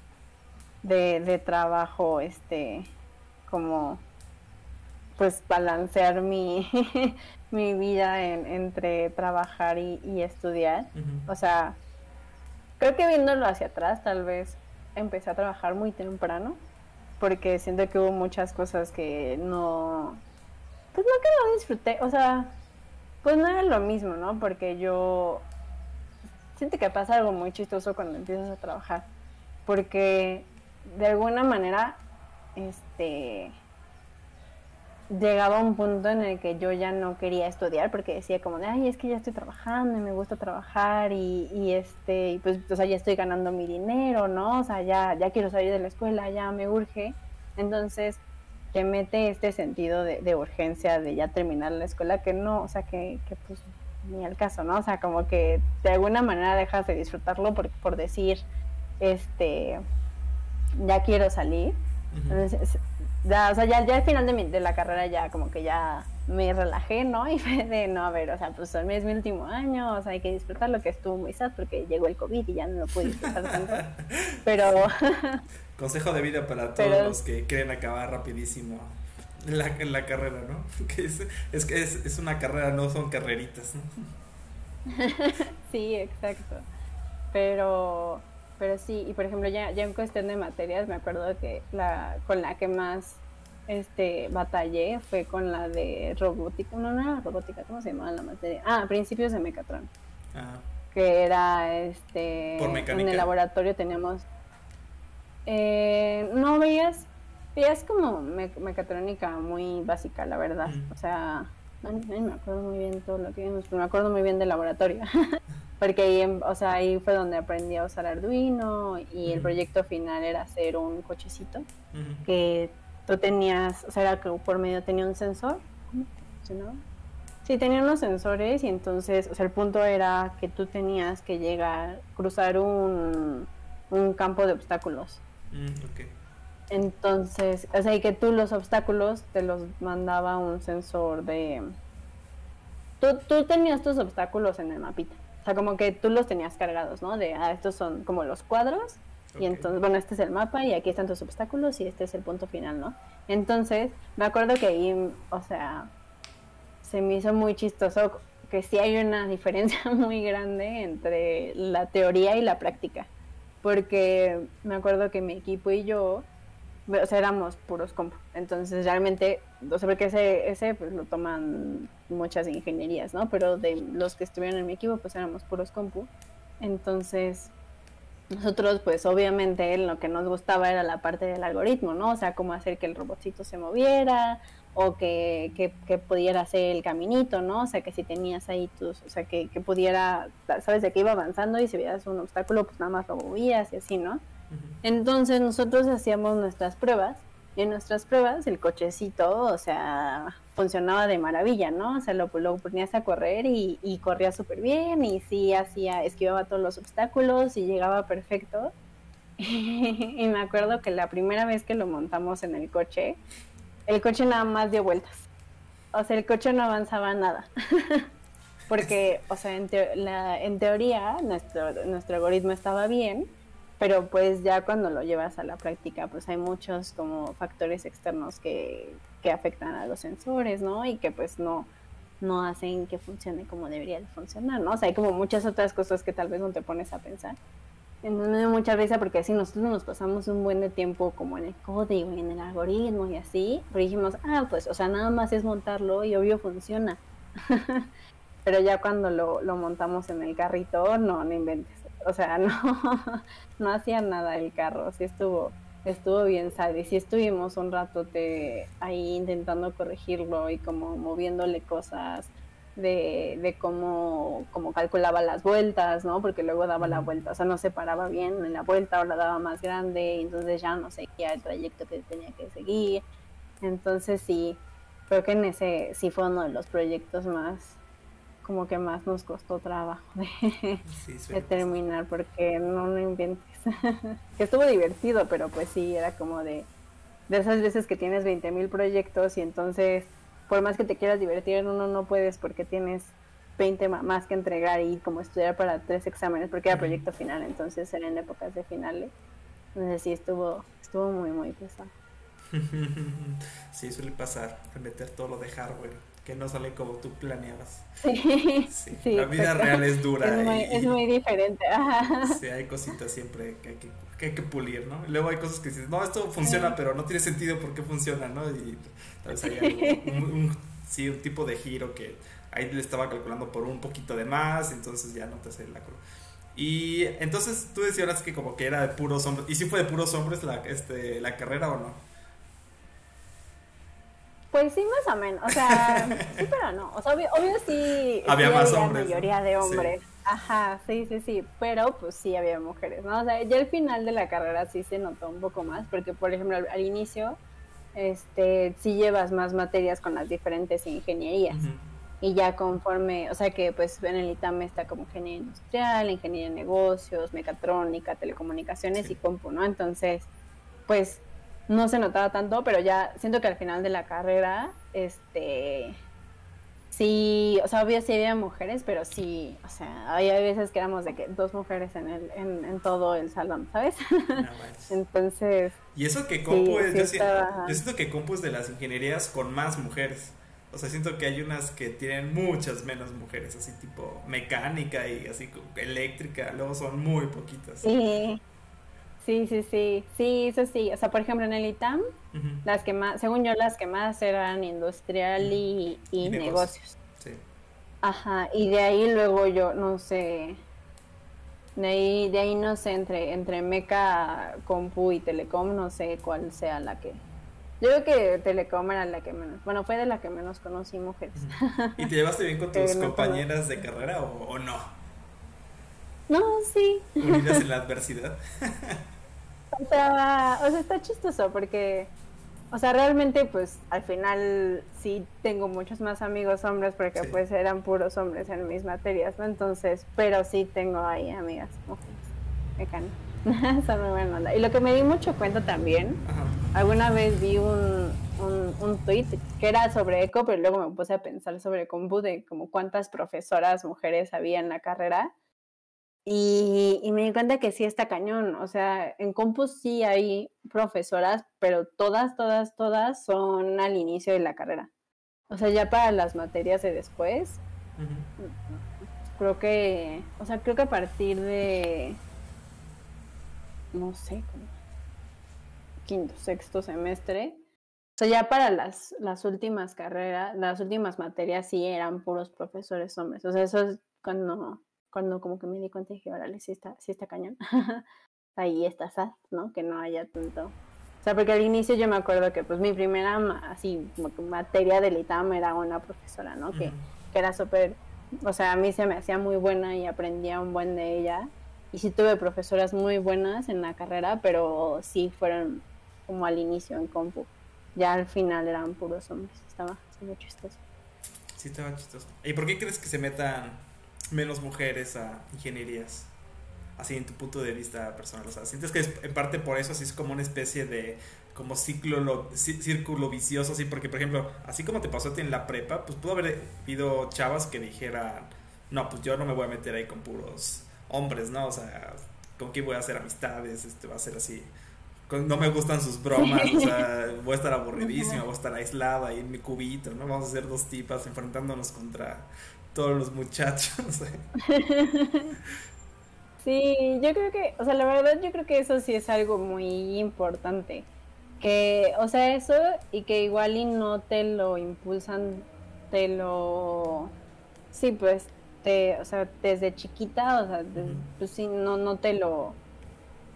de, trabajo, este, como pues balancear mi, mi vida entre trabajar y, estudiar. O sea, creo que viéndolo hacia atrás, tal vez empecé a trabajar muy temprano, porque siento que hubo muchas cosas que no, pues no que no disfruté, o sea, pues no era lo mismo, ¿no? Porque yo siento que pasa algo muy chistoso cuando empiezas a trabajar, porque de alguna manera, este, llegaba un punto en el que yo ya no quería estudiar porque decía como de, ay, es que ya estoy trabajando y me gusta trabajar y, y este, y pues, o sea, ya estoy ganando mi dinero, ¿no? O sea, ya, ya quiero salir de la escuela, ya me urge. Entonces, que mete este sentido de, urgencia de ya terminar la escuela que no, o sea, que, pues ni al caso, ¿no? O sea, como que de alguna manera dejas de disfrutarlo por, por decir, este, ya quiero salir. Entonces, ya, o sea, ya, ya al final de, mi, de la carrera ya como que ya me relajé, ¿no? Y fue de, no, a ver, o sea, pues es mi último año, o sea, hay que disfrutar lo que estuvo muy sad porque llegó el COVID y ya no lo pude disfrutar tanto. Pero... Consejo de vida para todos los que quieren acabar rapidísimo en la, en la carrera, ¿no? Que es, es, que es, es una carrera, no son carreritas, ¿no? sí, exacto. Pero, pero sí, y por ejemplo, ya, ya en cuestión de materias, me acuerdo que la con la que más este batallé fue con la de robótica, no, no era robótica, ¿cómo se llamaba la materia? Ah, principios de Mecatron. Ah. Que era este en el laboratorio teníamos eh, no veías, veías como mecatrónica muy básica, la verdad. O sea, no, me acuerdo muy bien todo lo que vimos, pero me acuerdo muy bien del laboratorio. Porque ahí, o sea, ahí fue donde aprendí a usar Arduino y el proyecto final era hacer un cochecito que tú tenías, o sea, era que por medio tenía un sensor. ¿Cómo funcionaba? Sí, tenía unos sensores y entonces, o sea, el punto era que tú tenías que llegar, cruzar un, un campo de obstáculos. Mm, Entonces, o sea, y que tú los obstáculos te los mandaba un sensor de... Tú, tú tenías tus obstáculos en el mapita. O sea, como que tú los tenías cargados, ¿no? De, ah, estos son como los cuadros. Y entonces, bueno, este es el mapa y aquí están tus obstáculos y este es el punto final, ¿no? Entonces, me acuerdo que ahí, o sea, se me hizo muy chistoso que sí hay una diferencia muy grande entre la teoría y la práctica porque me acuerdo que mi equipo y yo, o sea, éramos puros compu. Entonces, realmente, o sea, porque ese, ese pues lo toman muchas ingenierías, ¿no? Pero de los que estuvieron en mi equipo, pues éramos puros compu. Entonces, nosotros, pues obviamente, lo que nos gustaba era la parte del algoritmo, ¿no? O sea, cómo hacer que el robotcito se moviera, o que, que, pudiera hacer el caminito, ¿no? O sea, que si tenías ahí tus, o sea, que, que pudiera, sabes de que iba avanzando y si veías un obstáculo, pues nada más lo movías y así, ¿no? Entonces nosotros hacíamos nuestras pruebas y en nuestras pruebas el cochecito, o sea, funcionaba de maravilla, ¿no? O sea, lo, lo ponías a correr y, y corría súper bien y sí hacía, esquivaba todos los obstáculos y llegaba perfecto. y me acuerdo que la primera vez que lo montamos en el coche, el coche nada más dio vueltas. O sea, el coche no avanzaba nada. Porque, o sea, en, en teoría nuestro, nuestro algoritmo estaba bien, pero pues ya cuando lo llevas a la práctica, pues hay muchos como factores externos que, que afectan a los sensores, ¿no? Y que pues no, no hacen que funcione como debería de funcionar, ¿no? O sea, hay como muchas otras cosas que tal vez no te pones a pensar. Me da mucha risa porque así nosotros nos pasamos un buen de tiempo como en el código y en el algoritmo y así, pero dijimos, ah, pues, o sea, nada más es montarlo y obvio funciona. pero ya cuando lo, lo montamos en el carrito, no, no inventes. O sea, no, no hacía nada el carro, sí estuvo, estuvo bien sad y sí estuvimos un rato ahí intentando corregirlo y como moviéndole cosas de, de cómo, cómo, calculaba las vueltas, ¿no? Porque luego daba la vuelta, o sea, no se paraba bien en la vuelta o la daba más grande y entonces ya no seguía el trayecto que tenía que seguir. Entonces sí, creo que en ese sí fue uno de los proyectos más, como que más nos costó trabajo de, terminar porque no, no inventes. que estuvo divertido, pero pues sí, era como de, de esas veces que tienes 20.000 mil proyectos y entonces por más que te quieras divertir en uno, no puedes porque tienes 20 más que entregar y como estudiar para tres exámenes, porque era proyecto final, entonces eran épocas de finales. Entonces sí, estuvo, estuvo muy, muy pesado. sí, suele pasar, meter todo lo de hardware, que no sale como tú planeabas. Sí, la vida real es dura. Es muy, es muy diferente. Sí, hay cositas siempre que hay que, que hay que pulir, ¿no? luego hay cosas que dices, no, esto funciona, pero no tiene sentido por qué funciona, ¿no? Y tal vez hay algo, un, sí, un tipo de giro que ahí le estaba calculando por un poquito de más, entonces ya no te hace la Y entonces tú decías que como que era de puros hombres, ¿y si fue de puros hombres la, este, la carrera o no? Pues sí, más o menos, o sea, sí, pero no, o sea, obvio, sí había más hombres. mayoría de hombres. Ajá, sí, sí, sí, pero pues sí había mujeres, ¿no? O sea, ya al final de la carrera sí se notó un poco más, porque por ejemplo al inicio este, si llevas más materias con las diferentes ingenierías. Y ya conforme, o sea que pues en el ITAM está como ingeniería industrial, ingeniería de negocios, mecatrónica, telecomunicaciones y compu, ¿no? Entonces, pues no se notaba tanto, pero ya siento que al final de la carrera, este, Sí, o sea, obvio sí había mujeres, pero sí, o sea, había veces que éramos de que dos mujeres en el, en, en todo el salón, ¿sabes? Entonces. Y eso que compu es, yo, siento, que compu es de las ingenierías con más mujeres. O sea, siento que hay unas que tienen muchas menos mujeres, así tipo mecánica y así eléctrica, luego son muy poquitas. Sí, sí, sí, sí, sí, eso sí. O sea, por ejemplo, en el ITAM, las que más, según yo, las que más eran industrial y, negocios. Sí. Ajá, y de ahí luego yo, no sé, de ahí, de ahí no sé, entre, entre meca, compu y telecom, no sé cuál sea la que... Yo creo que telecom era la que menos, bueno, fue de la que menos conocí mujeres. ¿Y te llevaste bien con tus compañeras de carrera o, no? No, sí. Unidas en la adversidad. o sea, o sea, está chistoso porque o sea, realmente, pues al final sí tengo muchos más amigos hombres porque pues eran puros hombres en mis materias, ¿no? Entonces, pero sí tengo ahí amigas mujeres. Me. Son muy buena onda. Y lo que me di mucho cuenta también, alguna vez vi un, un, un tweet que era sobre eco, pero luego me puse a pensar sobre compu de como cuántas profesoras mujeres había en la carrera. Y, me di cuenta que sí está cañón. O sea, en Compus sí hay profesoras, pero todas, todas, todas son al inicio de la carrera. O sea, ya para las materias de después, creo que, o sea, creo que a partir de, no sé, quinto, sexto semestre, o sea, ya para las, las últimas carreras, las últimas materias sí eran puros profesores hombres. O sea, eso es cuando cuando como que me di cuenta y dije, órale, sí está, sí está cañón. Ahí está sad, ¿no? Que no haya tanto. O sea, porque al inicio yo me acuerdo que pues mi primera así materia del ITAM era una profesora, ¿no? Que, que era súper, o sea, a mí se me hacía muy buena y aprendía un buen de ella. Y sí tuve profesoras muy buenas en la carrera, pero sí fueron como al inicio en compu. Ya al final eran puros hombres. Estaba muy chistoso. Sí, estaba chistoso. ¿Y por qué crees que se metan menos mujeres a ingenierías? Así en tu punto de vista personal. O sea, sientes que es, en parte por eso así es como una especie de como ciclo, círculo vicioso, así, porque por ejemplo, así como te pasó a ti en la prepa, pues pudo haber habido chavas que dijeran, no, pues yo no me voy a meter ahí con puros hombres, ¿no? O sea, ¿con quién voy a hacer amistades? Este va a ser así no me gustan sus bromas, o sea, voy a estar aburridísima, voy a estar aislada ahí en mi cubito, ¿no? Vamos a ser dos tipas enfrentándonos contra todos los muchachos. Sí, yo creo que, o sea, la verdad yo creo que eso sí es algo muy importante. Que, o sea, eso y que igual y no te lo impulsan, te lo... Sí, pues, te, o sea, desde chiquita, o sea, pues sí, no, no te lo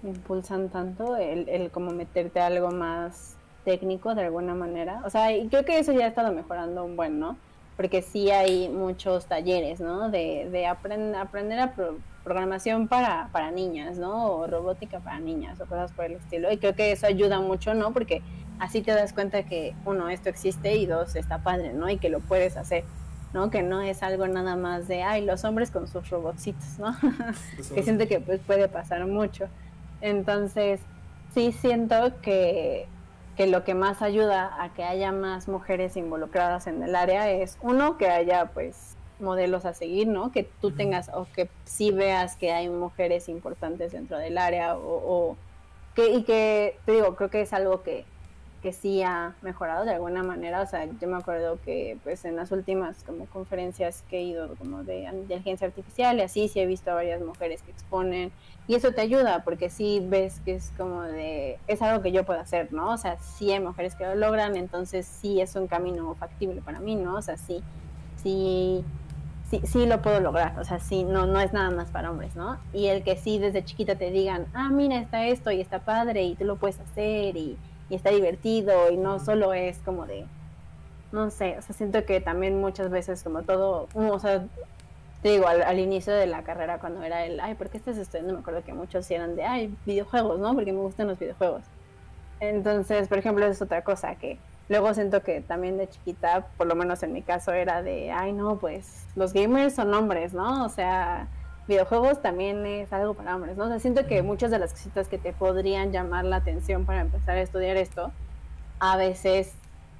impulsan tanto, el, el como meterte a algo más técnico de alguna manera. O sea, y creo que eso ya ha estado mejorando un buen, ¿no? Porque sí hay muchos talleres, ¿no? De, de aprender a programación para, para niñas, ¿no? O robótica para niñas o cosas por el estilo. Y creo que eso ayuda mucho, ¿no? Porque así te das cuenta que, uno, esto existe y dos, está padre, ¿no? Y que lo puedes hacer. ¿no? Que no es algo nada más de, ay, los hombres con sus robotcitos, ¿no? que siento que pues puede pasar mucho. Entonces, sí siento que, que lo que más ayuda a que haya más mujeres involucradas en el área es, uno, que haya pues modelos a seguir, ¿no? Que tú tengas o que sí veas que hay mujeres importantes dentro del área o, o que, y que, te digo, creo que es algo que, que sí ha mejorado de alguna manera. O sea, yo me acuerdo que pues en las últimas como conferencias que he ido como de inteligencia artificial y así, sí he visto a varias mujeres que exponen y eso te ayuda porque sí ves que es como de, es algo que yo puedo hacer, ¿no? O sea, sí hay mujeres que lo logran, entonces sí es un camino factible para mí, ¿no? O sea, sí, sí, sí, sí lo puedo lograr, o sea, sí, no, no es nada más para hombres, ¿no? Y el que sí desde chiquita te digan, ah, mira, está esto y está padre y tú lo puedes hacer y y está divertido y no solo es como de, no sé, o sea, siento que también muchas veces como todo, o sea, te digo, al, inicio de la carrera cuando era el, ay, ¿por qué estás estudiando? Me acuerdo que muchos eran de, ay, videojuegos, ¿no? Porque me gustan los videojuegos. Entonces, por ejemplo, es otra cosa que luego siento que también de chiquita, por lo menos en mi caso, era de, ay, no, pues los gamers son hombres, ¿no? O sea, videojuegos también es algo para hombres, ¿no? O sea, siento que muchas de las cositas que te podrían llamar la atención para empezar a estudiar esto, a veces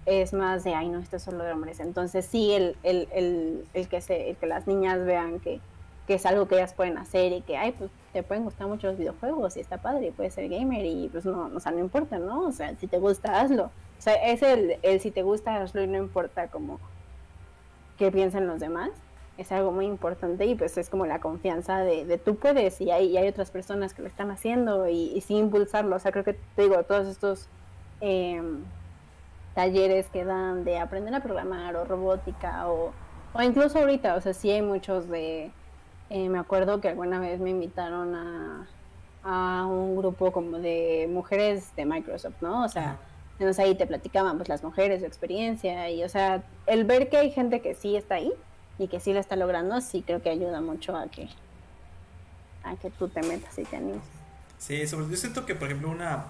es más de, ay, no, esto es solo de hombres. Entonces sí, el, el, el, el que, se, el que las niñas vean que, que es algo que ellas pueden hacer y que, ay, pues te pueden gustar mucho los videojuegos y está padre y puedes ser gamer y pues no, o sea, no importa, ¿no? O sea, si te gusta, hazlo. O sea, es el, el si te gusta, hazlo y no importa como qué piensan los demás es algo muy importante y pues es como la confianza de, de tú puedes y hay, hay, otras personas que lo están haciendo y, y sin impulsarlo. O sea, creo que te digo, todos estos em, talleres que dan de aprender a programar o robótica o, o incluso ahorita, o sea, sí hay muchos de... Eh, me acuerdo que alguna vez me invitaron a, a un grupo como de mujeres de Microsoft, ¿no? O sea, entonces ahí te platicaban pues las mujeres, su experiencia y, o sea, el ver que hay gente que sí está ahí y que sí lo está logrando, sí creo que ayuda mucho a que a que tú te metas y te animes. Sí, sobre yo siento que por ejemplo una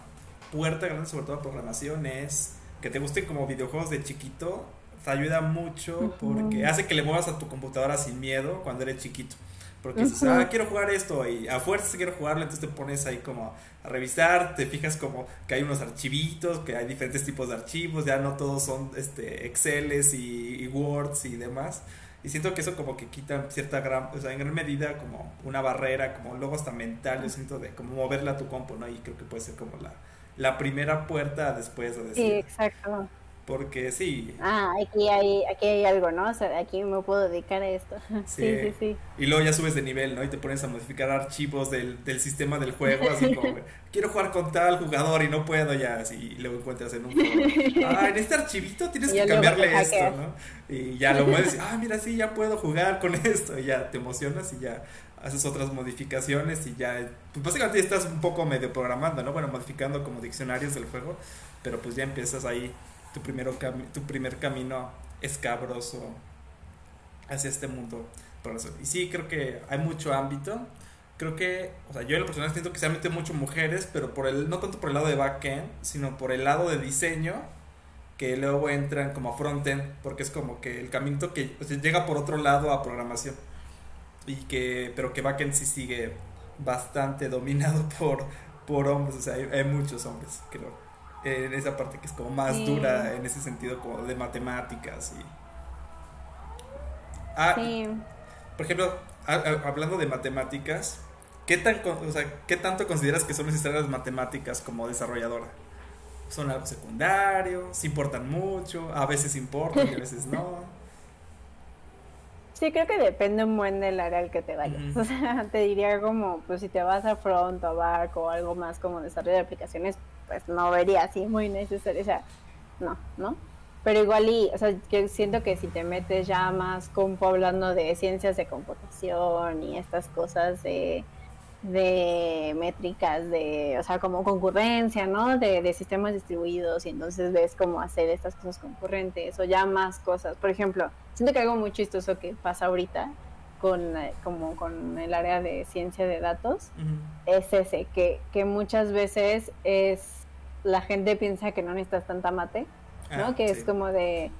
puerta grande sobre todo a programación es que te gusten como videojuegos de chiquito, te ayuda mucho porque hace que le muevas a tu computadora sin miedo cuando eres chiquito. Porque dices, ah, quiero jugar esto y a fuerza quiero jugarlo, entonces te pones ahí como a revisar, te fijas como que hay unos archivitos, que hay diferentes tipos de archivos, ya no todos son este Exceles y, y Words y demás. Y siento que eso como que quita cierta gran, o sea, en gran medida como una barrera, como luego hasta mental, yo siento de como moverla a tu compo, ¿no? Y creo que puede ser como la, la primera puerta después de decir. Sí, exacto. Porque sí. Ah, aquí hay, aquí hay algo, ¿no? O sea, aquí me puedo dedicar a esto. Sí. sí, sí, Y luego ya subes de nivel, ¿no? Y te pones a modificar archivos del, del sistema del juego, así como, quiero jugar con tal jugador y no puedo ya, así, y luego encuentras en un foro. Ah, en este archivito tienes que cambiarle esto, ¿no? Y ya lo mueves, ah, mira, sí, ya puedo jugar con esto, y ya te emocionas y ya haces otras modificaciones y ya, pues básicamente estás un poco medio programando, ¿no? Bueno, modificando como diccionarios del juego, pero pues ya empiezas ahí tu, primero tu primer camino escabroso hacia este mundo. Y sí, creo que hay mucho ámbito. Creo que, o sea, yo en lo personal siento que se han metido mucho mujeres, pero por el, no tanto por el lado de backend, sino por el lado de diseño, que luego entran como frontend, porque es como que el camino que llega por otro lado a programación. Y que, pero que backend sí sigue bastante dominado por, por hombres, o sea, hay muchos hombres, creo en esa parte que es como más dura en ese sentido como de matemáticas y ah, por ejemplo hablando de matemáticas ¿qué, tan, o sea, ¿qué tanto consideras que son necesarias las matemáticas como desarrolladora? ¿Son algo secundario? ¿Se importan mucho? ¿A veces importan y a veces no? Sí, creo que depende un buen del área al que te vayas. O sea, te diría como, pues si te vas a front o a back o algo más como desarrollo de aplicaciones, pues no vería así muy necesario. O sea, no, ¿no? Pero igual y, o sea, yo siento que si te metes ya más como hablando de ciencias de computación y estas cosas de, de métricas, de, o sea, como concurrencia, ¿no? De, de sistemas distribuidos y entonces ves cómo hacer estas cosas concurrentes o ya más cosas. Por ejemplo, siento que algo muy chistoso que pasa ahorita con, eh, como con el área de ciencia de datos es ese, que, que muchas veces es, la gente piensa que no necesitas tanta mate ¿no? Ah, que es como de,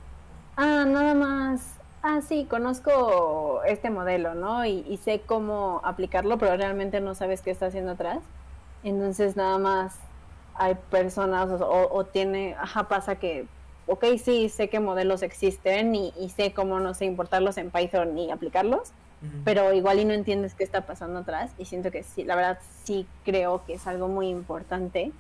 ah, nada más, ah, sí, conozco este modelo, ¿no? Y, sé cómo aplicarlo, pero realmente no sabes qué está haciendo atrás. Entonces nada más hay personas o, tiene, ajá, pasa que, ok, sí, sé qué modelos existen y, sé cómo, no sé, importarlos en Python y aplicarlos, pero igual y no entiendes qué está pasando atrás y siento que sí, la verdad sí creo que es algo muy importante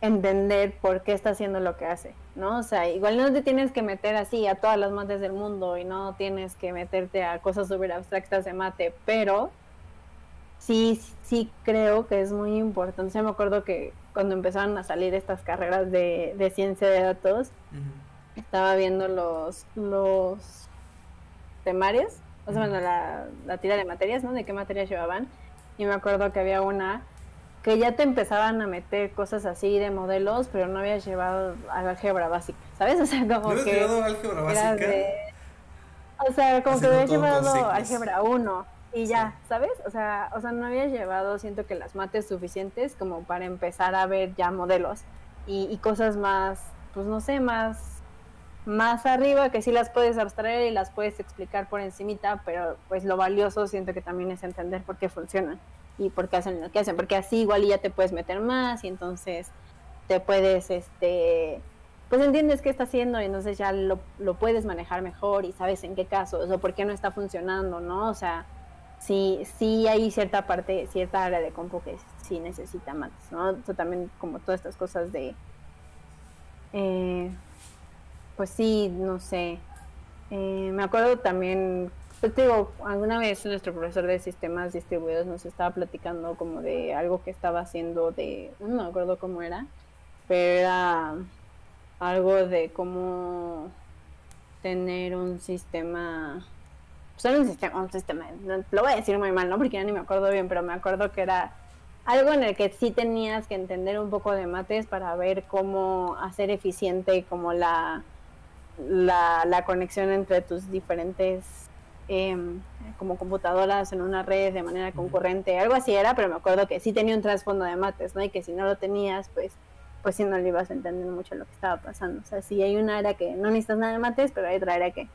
entender por qué está haciendo lo que hace, ¿no? O sea, igual no te tienes que meter así a todas las mates del mundo y no tienes que meterte a cosas súper abstractas de mate, pero sí, sí creo que es muy importante. O sea, me acuerdo que cuando empezaron a salir estas carreras de, de ciencia de datos, estaba viendo los, los temarios, o sea, bueno, la, la tira de materias, ¿no? De qué materias llevaban. Y me acuerdo que había una que ya te empezaban a meter cosas así de modelos, pero no habías llevado álgebra básica, ¿sabes? O sea, como ¿No que... llevado álgebra básica? O sea, como que habías llevado álgebra 1 y ya, ¿sabes? O sea, o sea, no habías llevado, siento que las mates suficientes como para empezar a ver ya modelos y, y cosas más, pues no sé, más más arriba que sí las puedes abstraer y las puedes explicar por encimita, pero pues lo valioso siento que también es entender por qué funcionan y por qué hacen lo que hacen, porque así igual ya te puedes meter más y entonces te puedes, este, pues entiendes qué está haciendo y entonces ya lo, lo puedes manejar mejor y sabes en qué caso, o por qué no está funcionando, ¿no? O sea, sí, sí hay cierta parte, cierta área de compu que sí necesita más, ¿no? También como todas estas cosas de, eh, pues sí, no sé, eh, me acuerdo también pues digo, alguna vez nuestro profesor de sistemas distribuidos nos estaba platicando como de algo que estaba haciendo de, no me acuerdo cómo era, pero era algo de cómo tener un sistema, pues un sistema, un sistema, lo voy a decir muy mal, ¿no? Porque ya ni me acuerdo bien, pero me acuerdo que era algo en el que sí tenías que entender un poco de mates para ver cómo hacer eficiente como la, la conexión entre tus diferentes Em, como computadoras en una red de manera concurrente, algo así era, pero me acuerdo que sí tenía un trasfondo de mates, ¿no? Y que si no lo tenías, pues, pues sí no le ibas a entender mucho lo que estaba pasando. O sea, sí hay una área que no necesitas nada de mates, pero hay otra área que,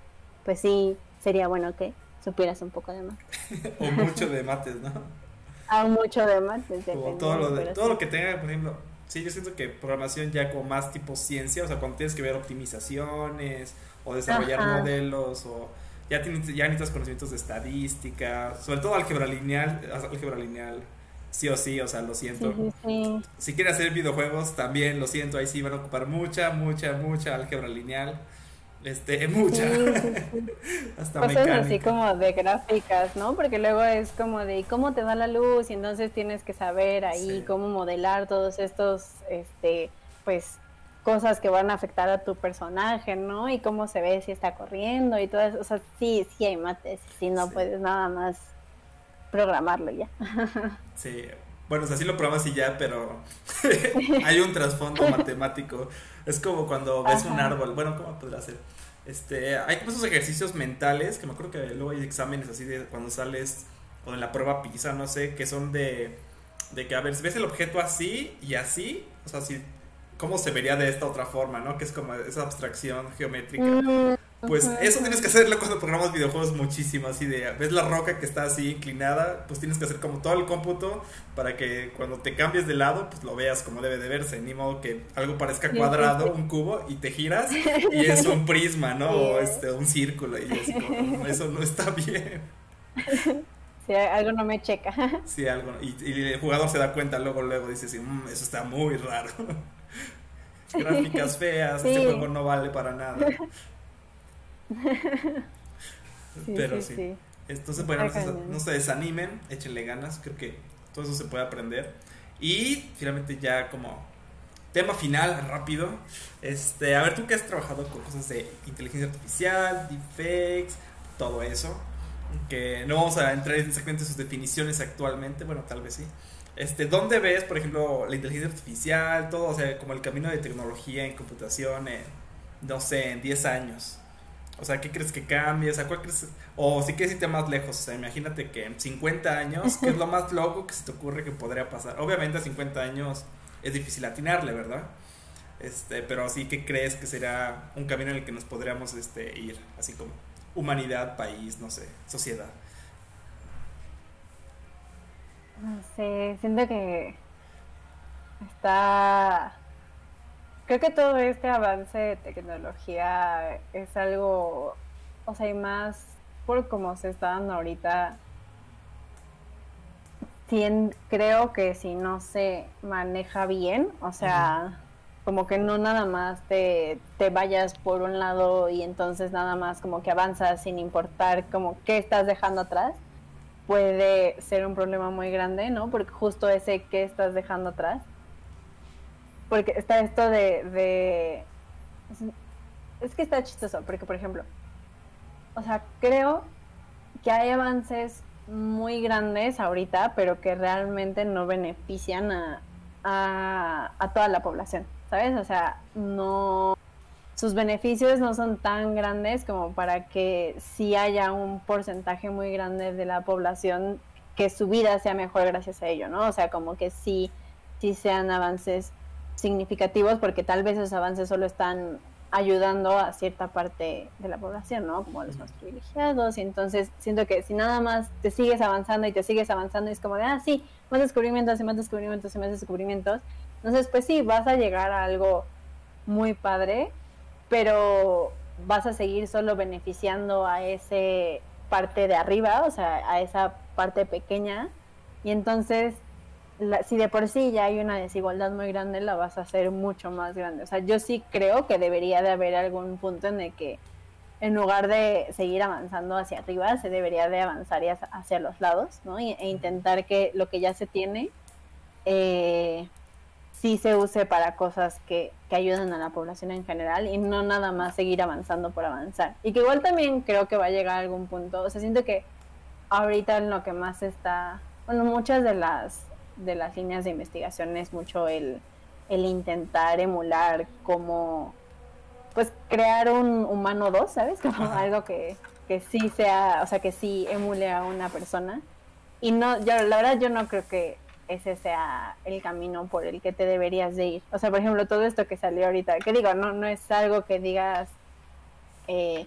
pues sí, sería bueno que supieras un poco de mates. o mucho de mates, ¿no? Ah, mucho de mates, todo lo, de, todo lo que tenga, por ejemplo, sí, yo siento que programación ya como más tipo ciencia, o sea, cuando tienes que ver optimizaciones o desarrollar modelos o ya, tienes, ya necesitas conocimientos de estadística, sobre todo álgebra lineal, álgebra lineal, sí o sí, o sea, lo siento. Si quieren hacer videojuegos, también lo siento, ahí sí van a ocupar mucha, mucha, mucha álgebra lineal. Este, mucha. Hasta Cosas así como de gráficas, ¿no? Porque luego es como de cómo te da la luz y entonces tienes que saber ahí cómo modelar todos estos, este, pues cosas que van a afectar a tu personaje, ¿no? Y cómo se ve si está corriendo y todo eso. O sea, sí, sí hay mates, si no puedes nada más programarlo ya. Sí, bueno, o sea, sí lo programas y ya, pero hay un trasfondo matemático. Es como cuando ves un árbol, bueno, ¿cómo podrá ser? Este, hay como esos ejercicios mentales, que me acuerdo que luego hay exámenes así de cuando sales, o en la prueba PISA, no sé, que son de, de que, a ver, ves el objeto así y así, o sea, si cómo se vería de esta otra forma, ¿no? Que es como esa abstracción geométrica. Pues eso tienes que hacerlo cuando programas videojuegos muchísimo, así de, ves la roca que está así inclinada, pues tienes que hacer como todo el cómputo para que cuando te cambies de lado, pues lo veas como debe de verse, ni modo que algo parezca cuadrado, un cubo, y te giras y es un prisma, ¿no? O este, un círculo, y es como, eso no está bien. Si algo no me checa. Sí, algo. Y, el jugador se da cuenta luego, luego dice, sí, mm, eso está muy raro. Gráficas feas, este juego no vale para nada. Pero sí. Entonces, bueno, no se, desanimen, échenle ganas, creo que todo eso se puede aprender. Y finalmente ya como tema final, rápido. Este, a ver, tú que has trabajado con cosas de inteligencia artificial, deepfakes, todo eso. Que no vamos a entrar exactamente en sus definiciones actualmente, bueno, tal vez sí. Este, ¿Dónde ves, por ejemplo, la inteligencia artificial, todo, o sea, como el camino de tecnología en computación, en, no sé, en 10 años? O sea, ¿qué crees que cambie? O sea, ¿cuál crees? O si quieres irte más lejos, o sea, imagínate que en 50 años, ¿qué es lo más loco que se te ocurre que podría pasar? Obviamente a 50 años es difícil atinarle, ¿verdad? Este, pero sí que crees que será un camino en el que nos podríamos este, ir, así como humanidad, país, no sé, sociedad. No sé, siento que está Creo que todo este avance de tecnología es algo, o sea, y más por cómo se está dando ahorita, creo que si no se maneja bien, o sea, como que no nada más te, te vayas por un lado y entonces nada más como que avanzas sin importar como qué estás dejando atrás, puede ser un problema muy grande, ¿no? Porque justo ese que estás dejando atrás porque está esto de, Es que está chistoso, porque por ejemplo, o sea, creo que hay avances muy grandes ahorita, pero que realmente no benefician a, a, toda la población, ¿sabes? O sea, no sus beneficios no son tan grandes como para que sí haya un porcentaje muy grande de la población que su vida sea mejor gracias a ello, ¿no? O sea, como que sí, sí sean avances significativos porque tal vez esos avances solo están ayudando a cierta parte de la población, ¿no? Como los más privilegiados. Y entonces siento que si nada más te sigues avanzando y te sigues avanzando, es como de, ah, sí, más descubrimientos y más descubrimientos y más descubrimientos. Entonces, pues sí, vas a llegar a algo muy padre, pero vas a seguir solo beneficiando a ese parte de arriba, o sea, a esa parte pequeña. Y entonces si de por sí ya hay una desigualdad muy grande, la vas a hacer mucho más grande. O sea, yo sí creo que debería de haber algún punto en el que en lugar de seguir avanzando hacia arriba, se debería de avanzar hacia los lados, ¿no? E, intentar que lo que ya se tiene eh, sí se use para cosas que, que ayuden a la población en general y no nada más seguir avanzando por avanzar. Y que igual también creo que va a llegar a algún punto, o sea, siento que ahorita en lo que más está, bueno, muchas de las de las líneas de investigación es mucho el, intentar emular como, pues crear un humano 2, ¿sabes? Como algo que, que sí sea, o sea, que sí emule a una persona. Y no, yo, la verdad yo no creo que ese sea el camino por el que te deberías de ir. O sea, por ejemplo, todo esto que salió ahorita, que digo, no, no es algo que digas, eh,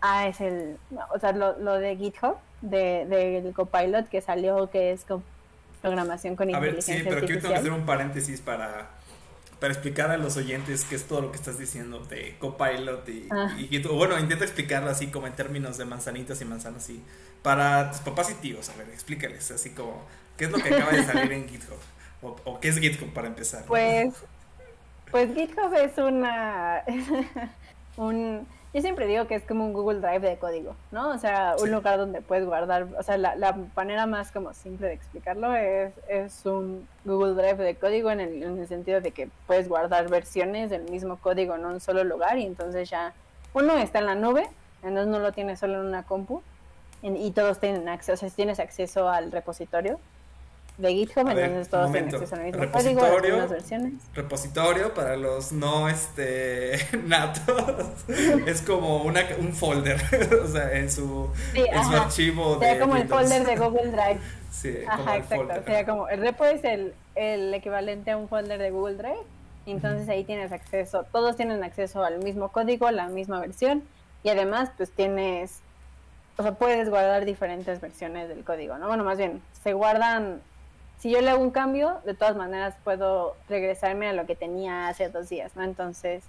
ah, es el, o sea, lo, lo de GitHub, del de, copilot que salió, que es programación con inteligencia A ver, sí, pero quiero hacer un paréntesis para, para explicar a los oyentes qué es todo lo que estás diciendo de Copilot y, ah. bueno, intenta explicarlo así como en términos de manzanitas y manzanas y para tus papás y tíos, a ver, explícales así como qué es lo que acaba de salir en GitHub o, o qué es GitHub para empezar. Pues, pues GitHub es una un yo siempre digo que es como un Google Drive de código, ¿no? O sea, un lugar donde puedes guardar, o sea, la, manera más como simple de explicarlo es, es un Google Drive de código en el, en el sentido de que puedes guardar versiones del mismo código en un solo lugar y entonces ya uno está en la nube, entonces no lo tienes solo en una compu y todos tienen acceso, o sea, tienes acceso al repositorio, de GitHub, entonces todos tienen acceso al mismo repositorio, versiones. Repositorio para los no este natos es como una, un folder, o sea, en su, en su archivo Sería como el folder de Google Drive. Sí, ajá, exacto. O sea, como el repo es el, el equivalente a un folder de Google Drive. Entonces ahí tienes acceso, todos tienen acceso al mismo código, la misma versión. Y además, pues tienes, o sea, puedes guardar diferentes versiones del código, ¿no? Bueno, más bien, se guardan si yo le hago un cambio, de todas maneras puedo regresarme a lo que tenía hace dos días, ¿no? Entonces,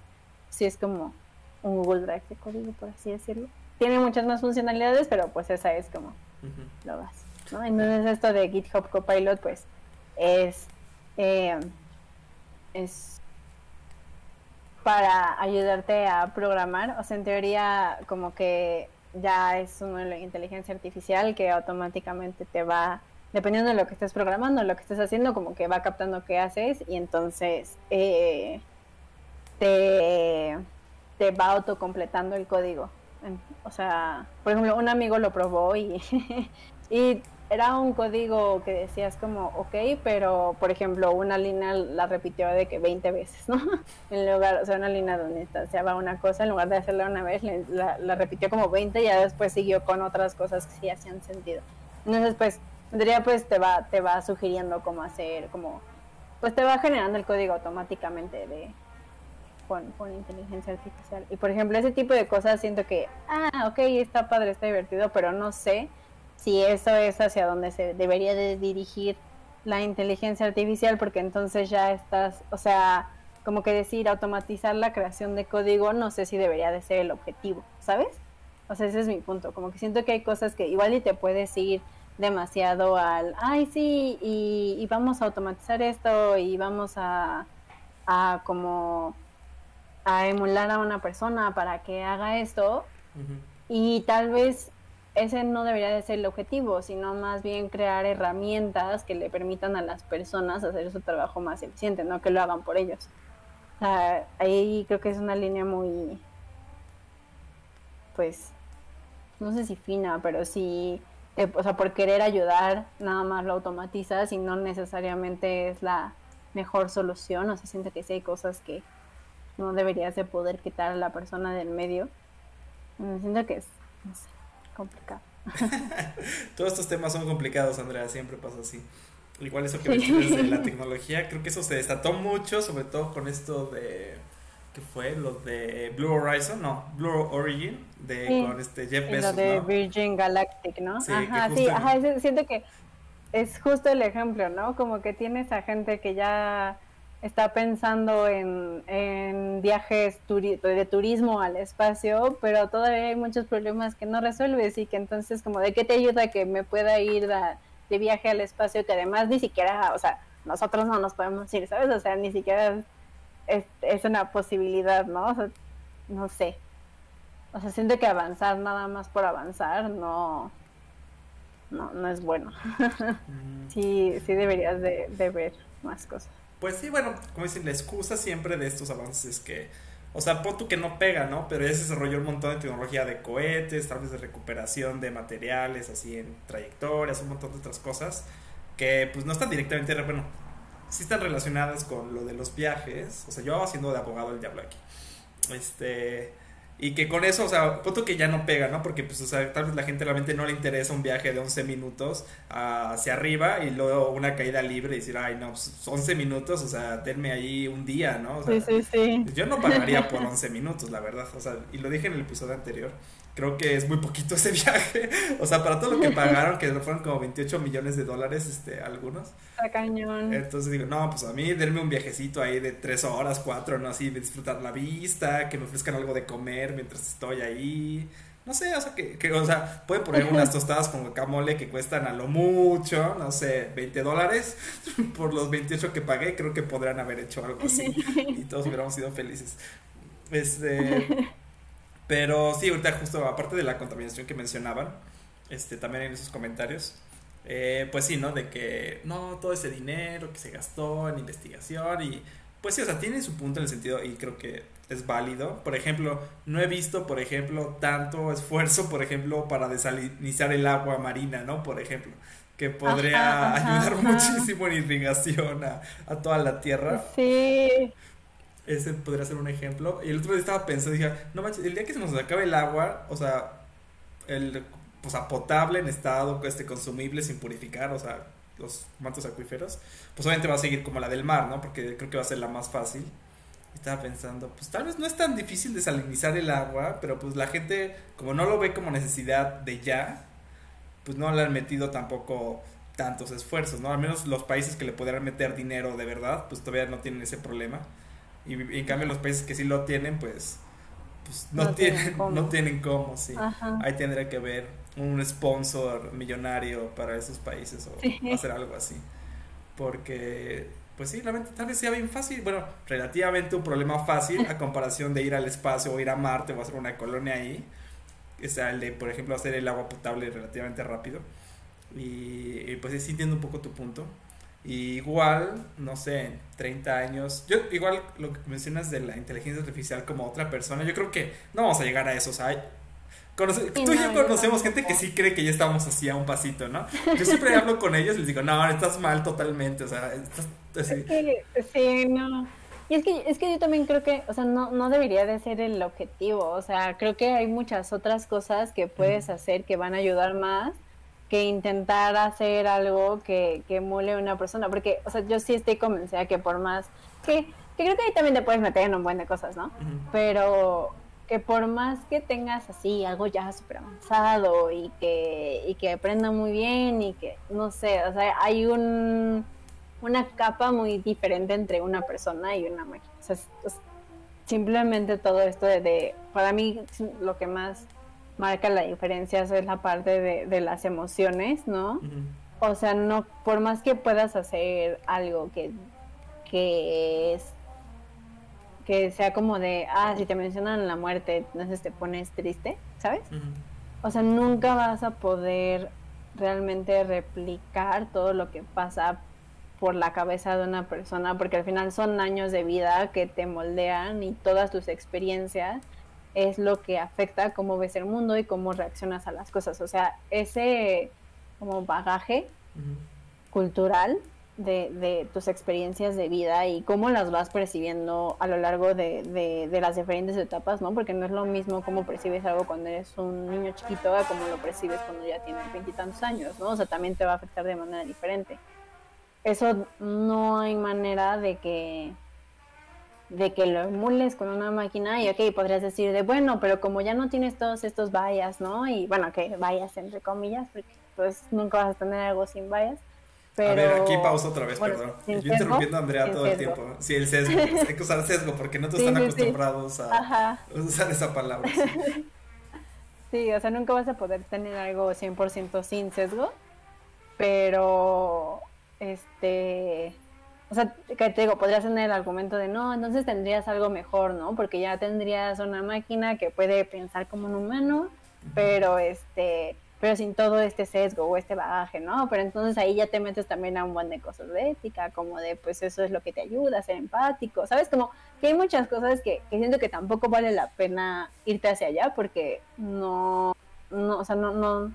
sí es como un Google Drive de código, por así decirlo. Tiene muchas más funcionalidades, pero pues esa es como lo básico. ¿no? Entonces esto de GitHub Copilot pues es, eh, es para ayudarte a programar, o sea, en teoría como que ya es una inteligencia artificial que automáticamente te va, dependiendo de lo que estés programando, lo que estés haciendo, como que va captando qué haces y entonces eh, te, te va autocompletando el código. O sea, por ejemplo, un amigo lo probó y, y era un código que decías como, ok, pero por ejemplo, una línea la repitió de que 20 veces, ¿no? En lugar, o sea, una línea donde va una cosa, en lugar de hacerla una vez, la, repitió como 20 y ya después siguió con otras cosas que sí hacían sentido. Entonces, pues, en pues te va, te va sugiriendo cómo hacer, como, pues te va generando el código automáticamente de, con, con, inteligencia artificial. Y por ejemplo, ese tipo de cosas siento que, ah, ok, está padre, está divertido, pero no sé si eso es hacia donde se debería de dirigir la inteligencia artificial, porque entonces ya estás, o sea, como que decir automatizar la creación de código, no sé si debería de ser el objetivo, ¿sabes? O sea, ese es mi punto, como que siento que hay cosas que igual y te puedes ir demasiado al, ay, sí, y, vamos a automatizar esto y vamos a, a como a emular a una persona para que haga esto y tal vez ese no debería de ser el objetivo, sino más bien crear herramientas que le permitan a las personas hacer su trabajo más eficiente, no que lo hagan por ellos. ahí creo que es una línea muy, pues, no sé si fina, pero sí, eh, o sea, por querer ayudar, nada más lo automatizas y no necesariamente es la mejor solución, o sea, siento que sí hay cosas que no deberías de poder quitar a la persona del medio. Siento que es, no sé, complicado. Todos estos temas son complicados, Andrea, siempre pasa así. Igual eso que mencionas de la tecnología, creo que eso se desató mucho, sobre todo con esto de ¿qué fue? Lo de Blue Horizon, no, Blue Origin, de con este Jeff Bezos, Lo de Virgin Galactic, ¿no? ajá, sí, ajá, siento que es justo el ejemplo, ¿no? Como que tienes a gente que ya está pensando en, en viajes de turismo al espacio, pero todavía hay muchos problemas que no resuelves y que entonces como de qué te ayuda que me pueda ir de viaje al espacio que además ni siquiera, o sea, nosotros no nos podemos ir, ¿sabes? O sea, ni siquiera es, es una posibilidad, ¿no? O sea, no sé. O sea, siento que avanzar nada más por avanzar no, no, no es bueno. Sí, sí deberías de, de ver más cosas. Pues sí, bueno, como dicen, la excusa siempre de estos avances es que, o sea, pon que no pega, ¿no? Pero ya se desarrolló un montón de tecnología de cohetes, tal vez de recuperación de materiales, así en trayectorias, un montón de otras cosas que pues no están directamente, bueno, sí están relacionadas con lo de los viajes. O sea, yo haciendo de abogado el diablo aquí. Este y que con eso, o sea, punto que ya no pega, ¿no? Porque, pues, o sea, tal vez la gente realmente no le interesa un viaje de 11 minutos hacia arriba y luego una caída libre y decir, ay, no, pues 11 minutos, o sea, denme ahí un día, ¿no? sí, sí, sí. Yo no pagaría por 11 minutos, la verdad, o sea, y lo dije en el episodio anterior creo que es muy poquito ese viaje. O sea, para todo lo que pagaron, que fueron como 28 millones de dólares, este, algunos. Está cañón. Entonces digo, no, pues a mí denme un viajecito ahí de 3 horas, 4, ¿no? Así, de disfrutar la vista, que me ofrezcan algo de comer mientras estoy ahí. No sé, o sea, que, que o sea, pueden poner unas tostadas con guacamole que cuestan a lo mucho, no sé, 20 dólares. Por los 28 que pagué, creo que podrían haber hecho algo así. Y todos hubiéramos sido felices. Este. Pero sí, ahorita justo aparte de la contaminación que mencionaban, este, también en esos comentarios, eh, pues sí, ¿no? De que no, todo ese dinero que se gastó en investigación y pues sí, o sea, tiene su punto en el sentido y creo que es válido. Por ejemplo, no he visto, por ejemplo, tanto esfuerzo, por ejemplo, para desalinizar el agua marina, ¿no? Por ejemplo, que podría ayudar muchísimo en irrigación a, a toda la tierra. Sí. Ese podría ser un ejemplo. Y el otro día estaba pensando, dije, no manches, el día que se nos acabe el agua, o sea, el, pues a potable en estado, este, consumible, sin purificar, o sea, los mantos acuíferos, pues obviamente va a seguir como la del mar, ¿no? Porque creo que va a ser la más fácil. Estaba pensando, pues tal vez no es tan difícil desalinizar el agua, pero pues la gente, como no lo ve como necesidad de ya, pues no le han metido tampoco tantos esfuerzos, ¿no? Al menos los países que le pudieran meter dinero de verdad, pues todavía no tienen ese problema. Y, en cambio los países que sí lo tienen, pues, pues no, tienen, cómo. no tienen cómo, sí. Ahí tendría que ver un sponsor millonario para esos países o hacer algo así. Porque, pues sí, realmente tal vez sea bien fácil, bueno, relativamente un problema fácil a comparación de ir al espacio o ir a Marte o hacer una colonia ahí. O sea, el de, por ejemplo, hacer el agua potable relativamente rápido. Y, pues sí entiendo un poco tu punto. Igual, no sé, 30 años. Yo, igual lo que mencionas de la inteligencia artificial como otra persona, yo creo que no vamos a llegar a eso. O sea, tú y yo conocemos gente que sí cree que ya estamos así a un pasito, ¿no? Yo siempre hablo con ellos y les digo, no, estás mal totalmente. O sea, estás así. sí, no. Y es que, es que yo también creo que, o sea, no, no debería de ser el objetivo. O sea, creo que hay muchas otras cosas que puedes hacer que van a ayudar más que intentar hacer algo que, que emule a una persona. Porque, o sea, yo sí estoy convencida que por más que, que creo que ahí también te puedes meter en un buen de cosas, ¿no? Pero que por más que tengas así algo ya súper avanzado y que, y que aprenda muy bien y que, no sé, o sea, hay un, una capa muy diferente entre una persona y una máquina. O sea, simplemente todo esto de, para mí lo que más marca la diferencia es la parte de, las emociones, ¿no? O sea, no, por más que puedas hacer algo que, que es que sea como de, ah, si te mencionan la muerte, entonces te pones triste, ¿sabes? O sea, nunca vas a poder realmente replicar todo lo que pasa por la cabeza de una persona, porque al final son años de vida que te moldean y todas tus experiencias es lo que afecta cómo ves el mundo y cómo reaccionas a las cosas. O sea, ese como bagaje cultural de, de, tus experiencias de vida y cómo las vas percibiendo a lo largo de, de, las diferentes etapas, ¿no? Porque no es lo mismo cómo percibes algo cuando eres un niño chiquito a cómo lo percibes cuando ya tienes veintitantos años, ¿no? O sea, también te va a afectar de manera diferente. Eso no hay manera de que de que lo emules con una máquina y ok, podrías decir de bueno, pero como ya no tienes todos estos vallas, ¿no? Y bueno, que vallas entre comillas, porque pues nunca vas a tener algo sin vallas a ver, aquí pausa otra vez, perdón. Yo interrumpiendo a Andrea todo el tiempo. Sí, el sesgo. Hay que usar sesgo porque no te están acostumbrados a usar esa palabra. Sí. o sea, nunca vas a poder tener algo 100% sin sesgo, pero este o sea, que te digo, podrías tener el argumento de no, entonces tendrías algo mejor, ¿no? Porque ya tendrías una máquina que puede pensar como un humano, pero este pero sin todo este sesgo o este bagaje, ¿no? Pero entonces ahí ya te metes también a un buen de cosas de ética, como de, pues eso es lo que te ayuda a ser empático, ¿sabes? Como que hay muchas cosas que, siento que tampoco vale la pena irte hacia allá porque no, no, o sea, no, no,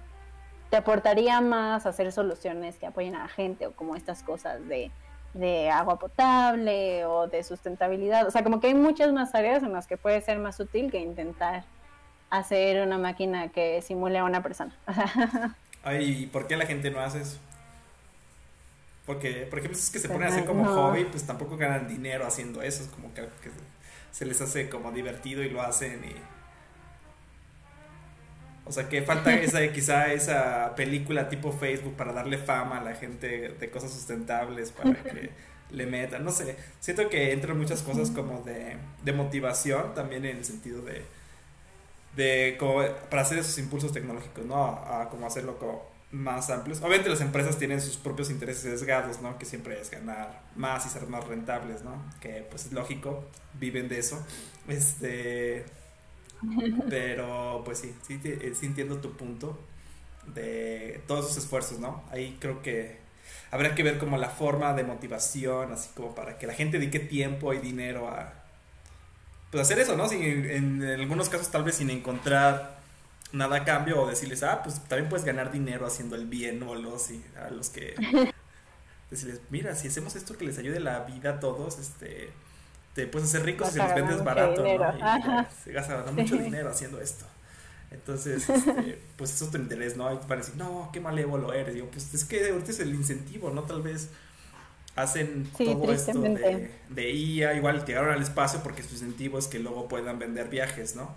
te aportaría más hacer soluciones que apoyen a la gente o como estas cosas de, de agua potable o de sustentabilidad, o sea, como que hay muchas más áreas en las que puede ser más útil que intentar hacer una máquina que simule a una persona. Ay, ¿por qué la gente no hace eso? Porque, por ejemplo, es que se ponen a hacer como hobby, pues tampoco ganan dinero haciendo eso, es como que, se les hace como divertido y lo hacen y... O sea, que falta esa, quizá esa película tipo Facebook para darle fama a la gente de cosas sustentables, para que le metan, no sé. Siento que entran muchas cosas como de, de motivación, también en el sentido de de como para hacer esos impulsos tecnológicos, ¿no? A, como hacerlo como más amplios. Obviamente las empresas tienen sus propios intereses sesgados, ¿no? Que siempre es ganar más y ser más rentables, ¿no? Que pues es lógico, viven de eso. Este pero pues sí, sí, eh, sí entiendo tu punto de todos esos esfuerzos, ¿no? Ahí creo que habrá que ver como la forma de motivación, así como para que la gente dedique tiempo y dinero a, pues hacer eso, ¿no? Sin, en, algunos casos tal vez sin encontrar nada a cambio o decirles, ah, pues también puedes ganar dinero haciendo el bien o los, y a los que decirles, mira, si hacemos esto que les ayude la vida a todos, este, te puedes hacer ricos y se los vendes barato, ¿no? Y se gasta mucho dinero haciendo esto. Entonces, este, pues eso es tu interés, ¿no? Y van a decir, no, qué malévolo eres. Digo, pues es que ahorita es el incentivo, ¿no? Tal vez hacen todo esto de, de, IA, igual llegaron al espacio porque su incentivo es que luego puedan vender viajes, ¿no?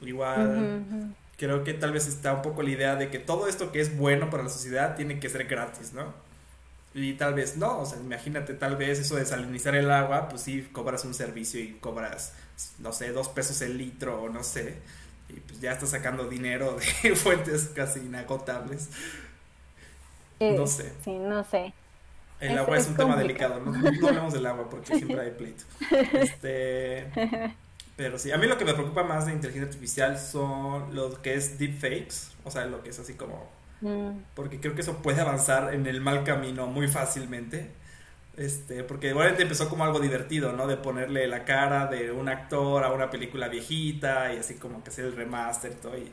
Igual creo que tal vez está un poco la idea de que todo esto que es bueno para la sociedad tiene que ser gratis, ¿no? Y tal vez no, o sea, imagínate, tal vez eso de salinizar el agua, pues sí, cobras un servicio y cobras, no sé, dos pesos el litro o no sé, y pues ya está sacando dinero de fuentes casi inagotables. No sé. Sí, no sé. El agua es, un tema delicado, ¿no? no hablamos del agua porque siempre hay pleito. Este, pero sí, a mí lo que me preocupa más de inteligencia artificial son lo que es deepfakes, o sea, lo que es así como... Mm. Porque creo que eso puede avanzar en el mal camino muy fácilmente. Este, porque igualmente empezó como algo divertido, ¿no? De ponerle la cara de un actor a una película viejita y así como que hacer el remaster y todo. Y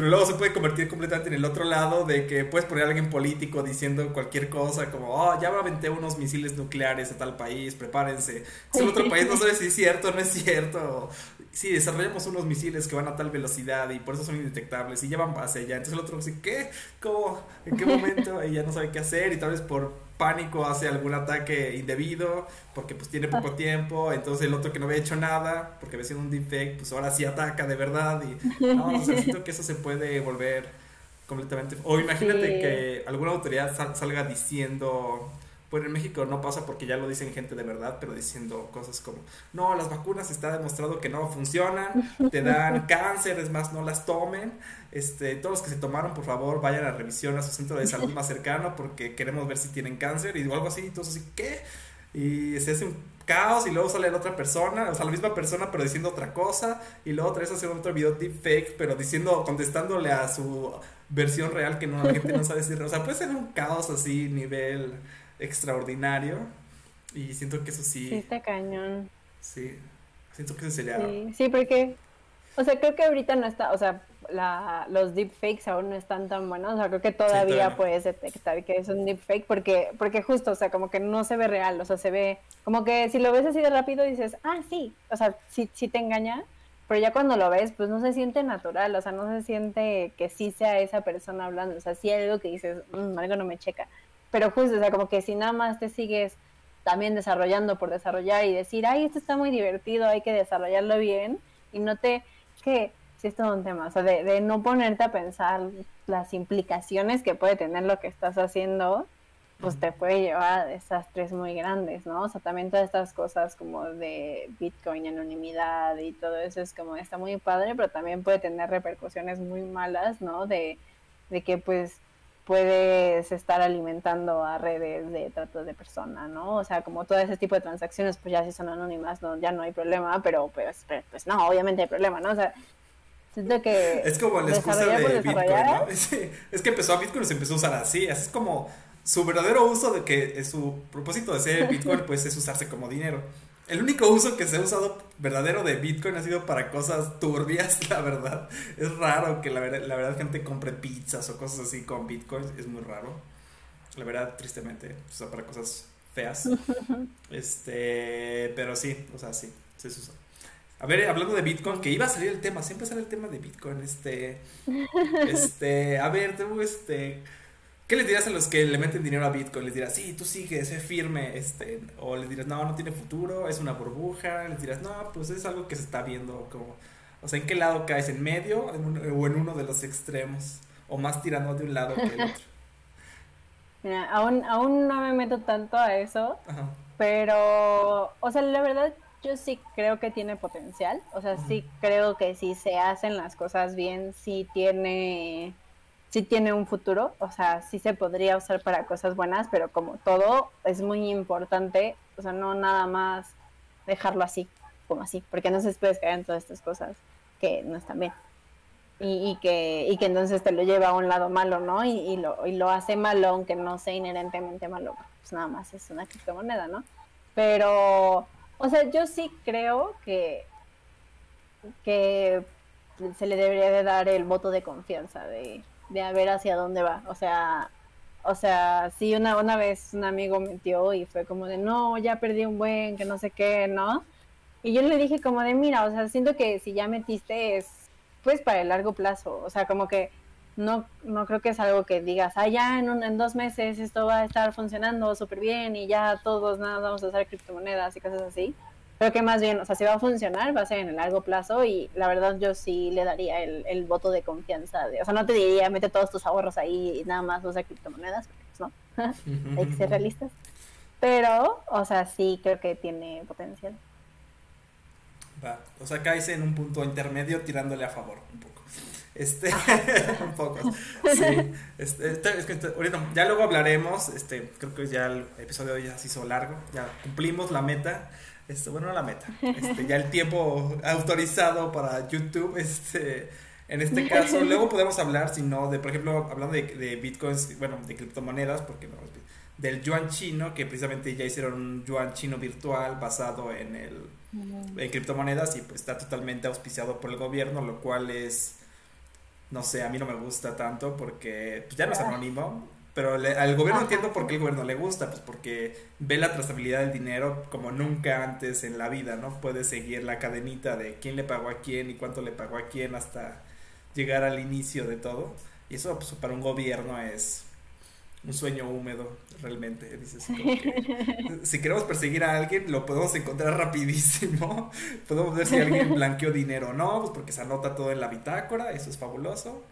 pero luego se puede convertir completamente en el otro lado de que puedes poner a alguien político diciendo cualquier cosa como, oh, ya aventé unos misiles nucleares a tal país, prepárense. Si el otro país no sabe si es cierto o no es cierto. Sí, desarrollamos unos misiles que van a tal velocidad y por eso son indetectables y llevan base ya. Entonces el otro dice, ¿qué? ¿Cómo? ¿En qué momento? Y ya no sabe qué hacer y tal vez por pánico hace algún ataque indebido porque pues tiene poco ah. tiempo, entonces el otro que no había hecho nada porque había sido un defect, pues ahora sí ataca de verdad y no, o siento que eso se puede volver completamente... O imagínate que alguna autoridad salga diciendo pues en México no pasa porque ya lo dicen gente de verdad, pero diciendo cosas como, no, las vacunas está demostrado que no funcionan, te dan cáncer, es más, no las tomen. Este, todos los que se tomaron, por favor, vayan a revisión a su centro de salud más cercano porque queremos ver si tienen cáncer y algo así, entonces así, ¿qué? Y se hace un caos y luego sale la otra persona, o sea, la misma persona pero diciendo otra cosa y luego otra vez hace otro video deepfake pero diciendo, contestándole a su versión real que no, la gente no sabe decir, o sea, puede ser un caos así, nivel extraordinario. Y siento que eso sí. Sí, está cañón. Sí, siento que eso sería. Sí, sí, porque. O sea, creo que ahorita no está. O sea, la, los deepfakes aún no están tan buenos. O sea, creo que todavía, puedes detectar que es un deepfake porque, porque justo, o sea, como que no se ve real. O sea, se ve. Como que si lo ves así de rápido dices, ah, sí. O sea, sí, sí te engaña. Pero ya cuando lo ves, pues no se siente natural. O sea, no se siente que sí sea esa persona hablando. O sea, sí hay algo que dices, mmm, algo no me checa. Pero justo, o sea, como que si nada más te sigues también desarrollando por desarrollar y decir, ay, esto está muy divertido, hay que desarrollarlo bien, y no te, que si es todo un tema, o sea, de, de, no ponerte a pensar las implicaciones que puede tener lo que estás haciendo, pues te puede llevar a desastres muy grandes, ¿no? O sea, también todas estas cosas como de Bitcoin, anonimidad y todo eso es como, está muy padre, pero también puede tener repercusiones muy malas, ¿no? De, de que pues puedes estar alimentando a redes de trato de persona, ¿no? O sea, como todo ese tipo de transacciones, pues ya si son anónimas, no, ya no hay problema, pero pues, pues no, obviamente hay problema, ¿no? O sea, siento que... Es como la excusa de Bitcoin, ¿no? Es, que empezó a Bitcoin se empezó a usar así, así es como su verdadero uso de que su propósito de ser Bitcoin, pues es usarse como dinero. El único uso que se ha usado verdadero de Bitcoin ha sido para cosas turbias, la verdad. Es raro que la, la verdad gente compre pizzas o cosas así con Bitcoin. Es muy raro. La verdad, tristemente. O sea, para cosas feas. Este, pero sí, o sea, sí, se usa. A ver, hablando de Bitcoin, que iba a salir el tema, siempre sale el tema de Bitcoin, este, este, a ver, tengo este, ¿Qué les dirás a los que le meten dinero a Bitcoin? Les dirás, sí, tú sigue, sé firme, este, o les dirás, no, no tiene futuro, es una burbuja, les dirás, no, pues es algo que se está viendo, como, o sea, ¿en qué lado caes? ¿En medio o en uno de los extremos? ¿O más tirando de un lado que el otro? Mira, aún, aún no me meto tanto a eso, pero, o sea, la verdad, yo sí creo que tiene potencial, o sea, sí creo que si se hacen las cosas bien, sí tiene sí tiene un futuro, o sea, sí se podría usar para cosas buenas, pero como todo es muy importante, o sea, no nada más dejarlo así, como así, porque no se puede caer en todas estas cosas que no están bien. Y, que, y que entonces te lo lleva a un lado malo, ¿no? Y, lo, y lo hace malo, aunque no sea inherentemente malo, pues nada más es una criptomoneda, ¿no? Pero, o sea, yo sí creo que, que se le debería de dar el voto de confianza de, de a ver hacia dónde va. O sea, o sea, sí, una, una vez un amigo metió y fue como de, no, ya perdí un buen, que no sé qué, ¿no? Y yo le dije como de, mira, o sea, siento que si ya metiste es, pues, para el largo plazo. O sea, como que no, no creo que es algo que digas, ah, ya en, un, en dos meses esto va a estar funcionando súper bien y ya todos nada vamos a usar criptomonedas y cosas así. Creo que más bien, o sea, si va a funcionar, va a ser en el largo plazo y la verdad yo sí le daría el, el voto de confianza. De, o sea, no te diría, mete todos tus ahorros ahí y nada más usa criptomonedas, porque pues no, hay que ser realistas. Pero, o sea, sí creo que tiene potencial. Va. O sea, caes en un punto intermedio tirándole a favor un poco. Este, un poco. Sí. Este, este es que ahorita, ya luego hablaremos. Este, creo que ya el episodio ya se hizo largo. Ya cumplimos la meta. Este, bueno, la meta. Este, ya el tiempo autorizado para YouTube. Este, en este caso, luego podemos hablar, si no, de, por ejemplo, hablando de, de bitcoins, bueno, de criptomonedas, porque no, del yuan chino, que precisamente ya hicieron un yuan chino virtual basado en el en criptomonedas y pues está totalmente auspiciado por el gobierno, lo cual es no sé, a mí no me gusta tanto porque pues, ya no es anónimo, pero al gobierno entiendo por qué el gobierno le gusta, pues porque ve la trazabilidad del dinero como nunca antes en la vida, ¿no? Puede seguir la cadenita de quién le pagó a quién y cuánto le pagó a quién hasta llegar al inicio de todo. Y eso pues, para un gobierno es un sueño húmedo, realmente. Dices, si queremos perseguir a alguien, lo podemos encontrar rapidísimo. podemos ver si alguien blanqueó dinero o no, pues porque se anota todo en la bitácora, eso es fabuloso.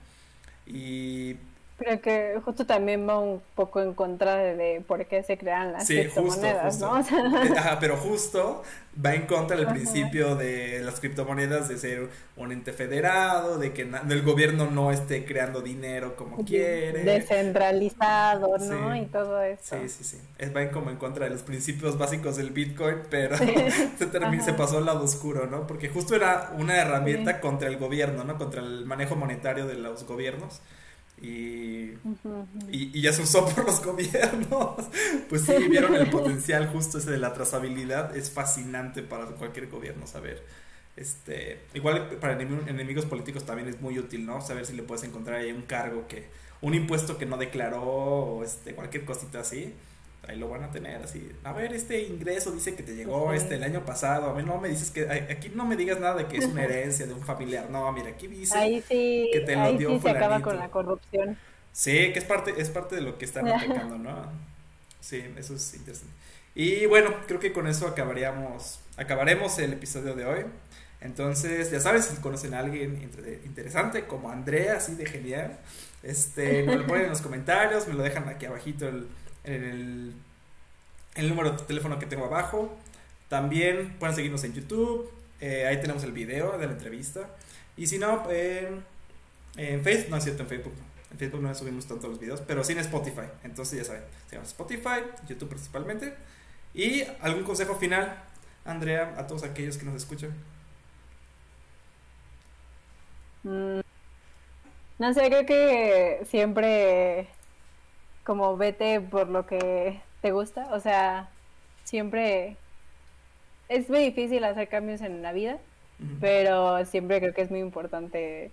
Y Creo que justo también va un poco en contra de, por qué se crean las criptomonedas, ¿no? Ajá, pero justo va en contra del principio de las criptomonedas de ser un ente federado, de que el gobierno no esté creando dinero como quiere. Descentralizado, ¿no? Y todo eso. Sí, sí, sí. Es, va en como en contra de los principios básicos del Bitcoin, pero se, se pasó al lado oscuro, ¿no? Porque justo era una herramienta contra el gobierno, ¿no? Contra el manejo monetario de los gobiernos. Y, y, ya se usó por los gobiernos. Pues sí, vieron el potencial justo ese de la trazabilidad. Es fascinante para cualquier gobierno saber. Este, igual para enemigos políticos también es muy útil, ¿no? Saber si le puedes encontrar ahí un cargo que, un impuesto que no declaró o este, cualquier cosita así ahí lo van a tener así. A ver, este ingreso dice que te llegó este el año pasado. A mí no me dices que aquí no me digas nada de que es una herencia de un familiar. No, mira, aquí dice que te lo dio sí se acaba con la corrupción. Sí, que es parte es parte de lo que están atacando, ¿no? Sí, eso es interesante. Y bueno, creo que con eso acabaríamos acabaremos el episodio de hoy. Entonces, ya sabes, si conocen a alguien interesante como Andrea, así de genial, este, me lo ponen en los comentarios, me lo dejan aquí abajito el, el, el número de teléfono que tengo abajo. También pueden seguirnos en YouTube. Eh, ahí tenemos el video de la entrevista. Y si no, en Facebook, no es cierto, en Facebook En Facebook no subimos tanto los videos, pero sí en Spotify. Entonces ya saben, sigamos Spotify, YouTube principalmente. Y algún consejo final, Andrea, a todos aquellos que nos escuchan. Mm, no sé, creo que siempre como vete por lo que te gusta, o sea, siempre es muy difícil hacer cambios en la vida, pero siempre creo que es muy importante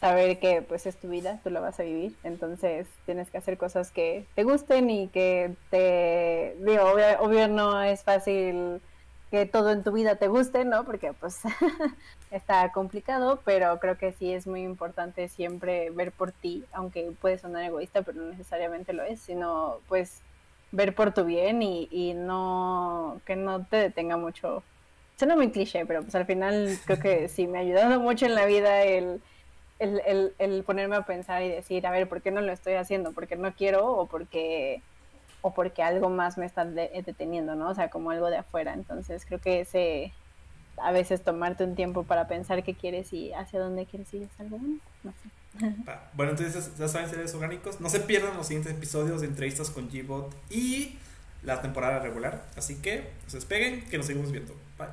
saber que pues es tu vida, tú la vas a vivir, entonces tienes que hacer cosas que te gusten y que te digo, obvio no es fácil que todo en tu vida te guste, ¿no? Porque pues está complicado, pero creo que sí es muy importante siempre ver por ti, aunque puede sonar egoísta, pero no necesariamente lo es, sino pues ver por tu bien y, y no que no te detenga mucho. Suena muy cliché, pero pues al final creo que sí me ha ayudado mucho en la vida el, el, el, el ponerme a pensar y decir, a ver, ¿por qué no lo estoy haciendo? ¿Porque no quiero o porque o porque algo más me está deteniendo, ¿no? O sea, como algo de afuera. Entonces creo que ese, a veces tomarte un tiempo para pensar qué quieres y hacia dónde quieres ir es algo bueno, no sé. Bueno, entonces ya saben seres orgánicos. No se pierdan los siguientes episodios de entrevistas con G-Bot y la temporada regular. Así que se despeguen, que nos seguimos viendo. Bye.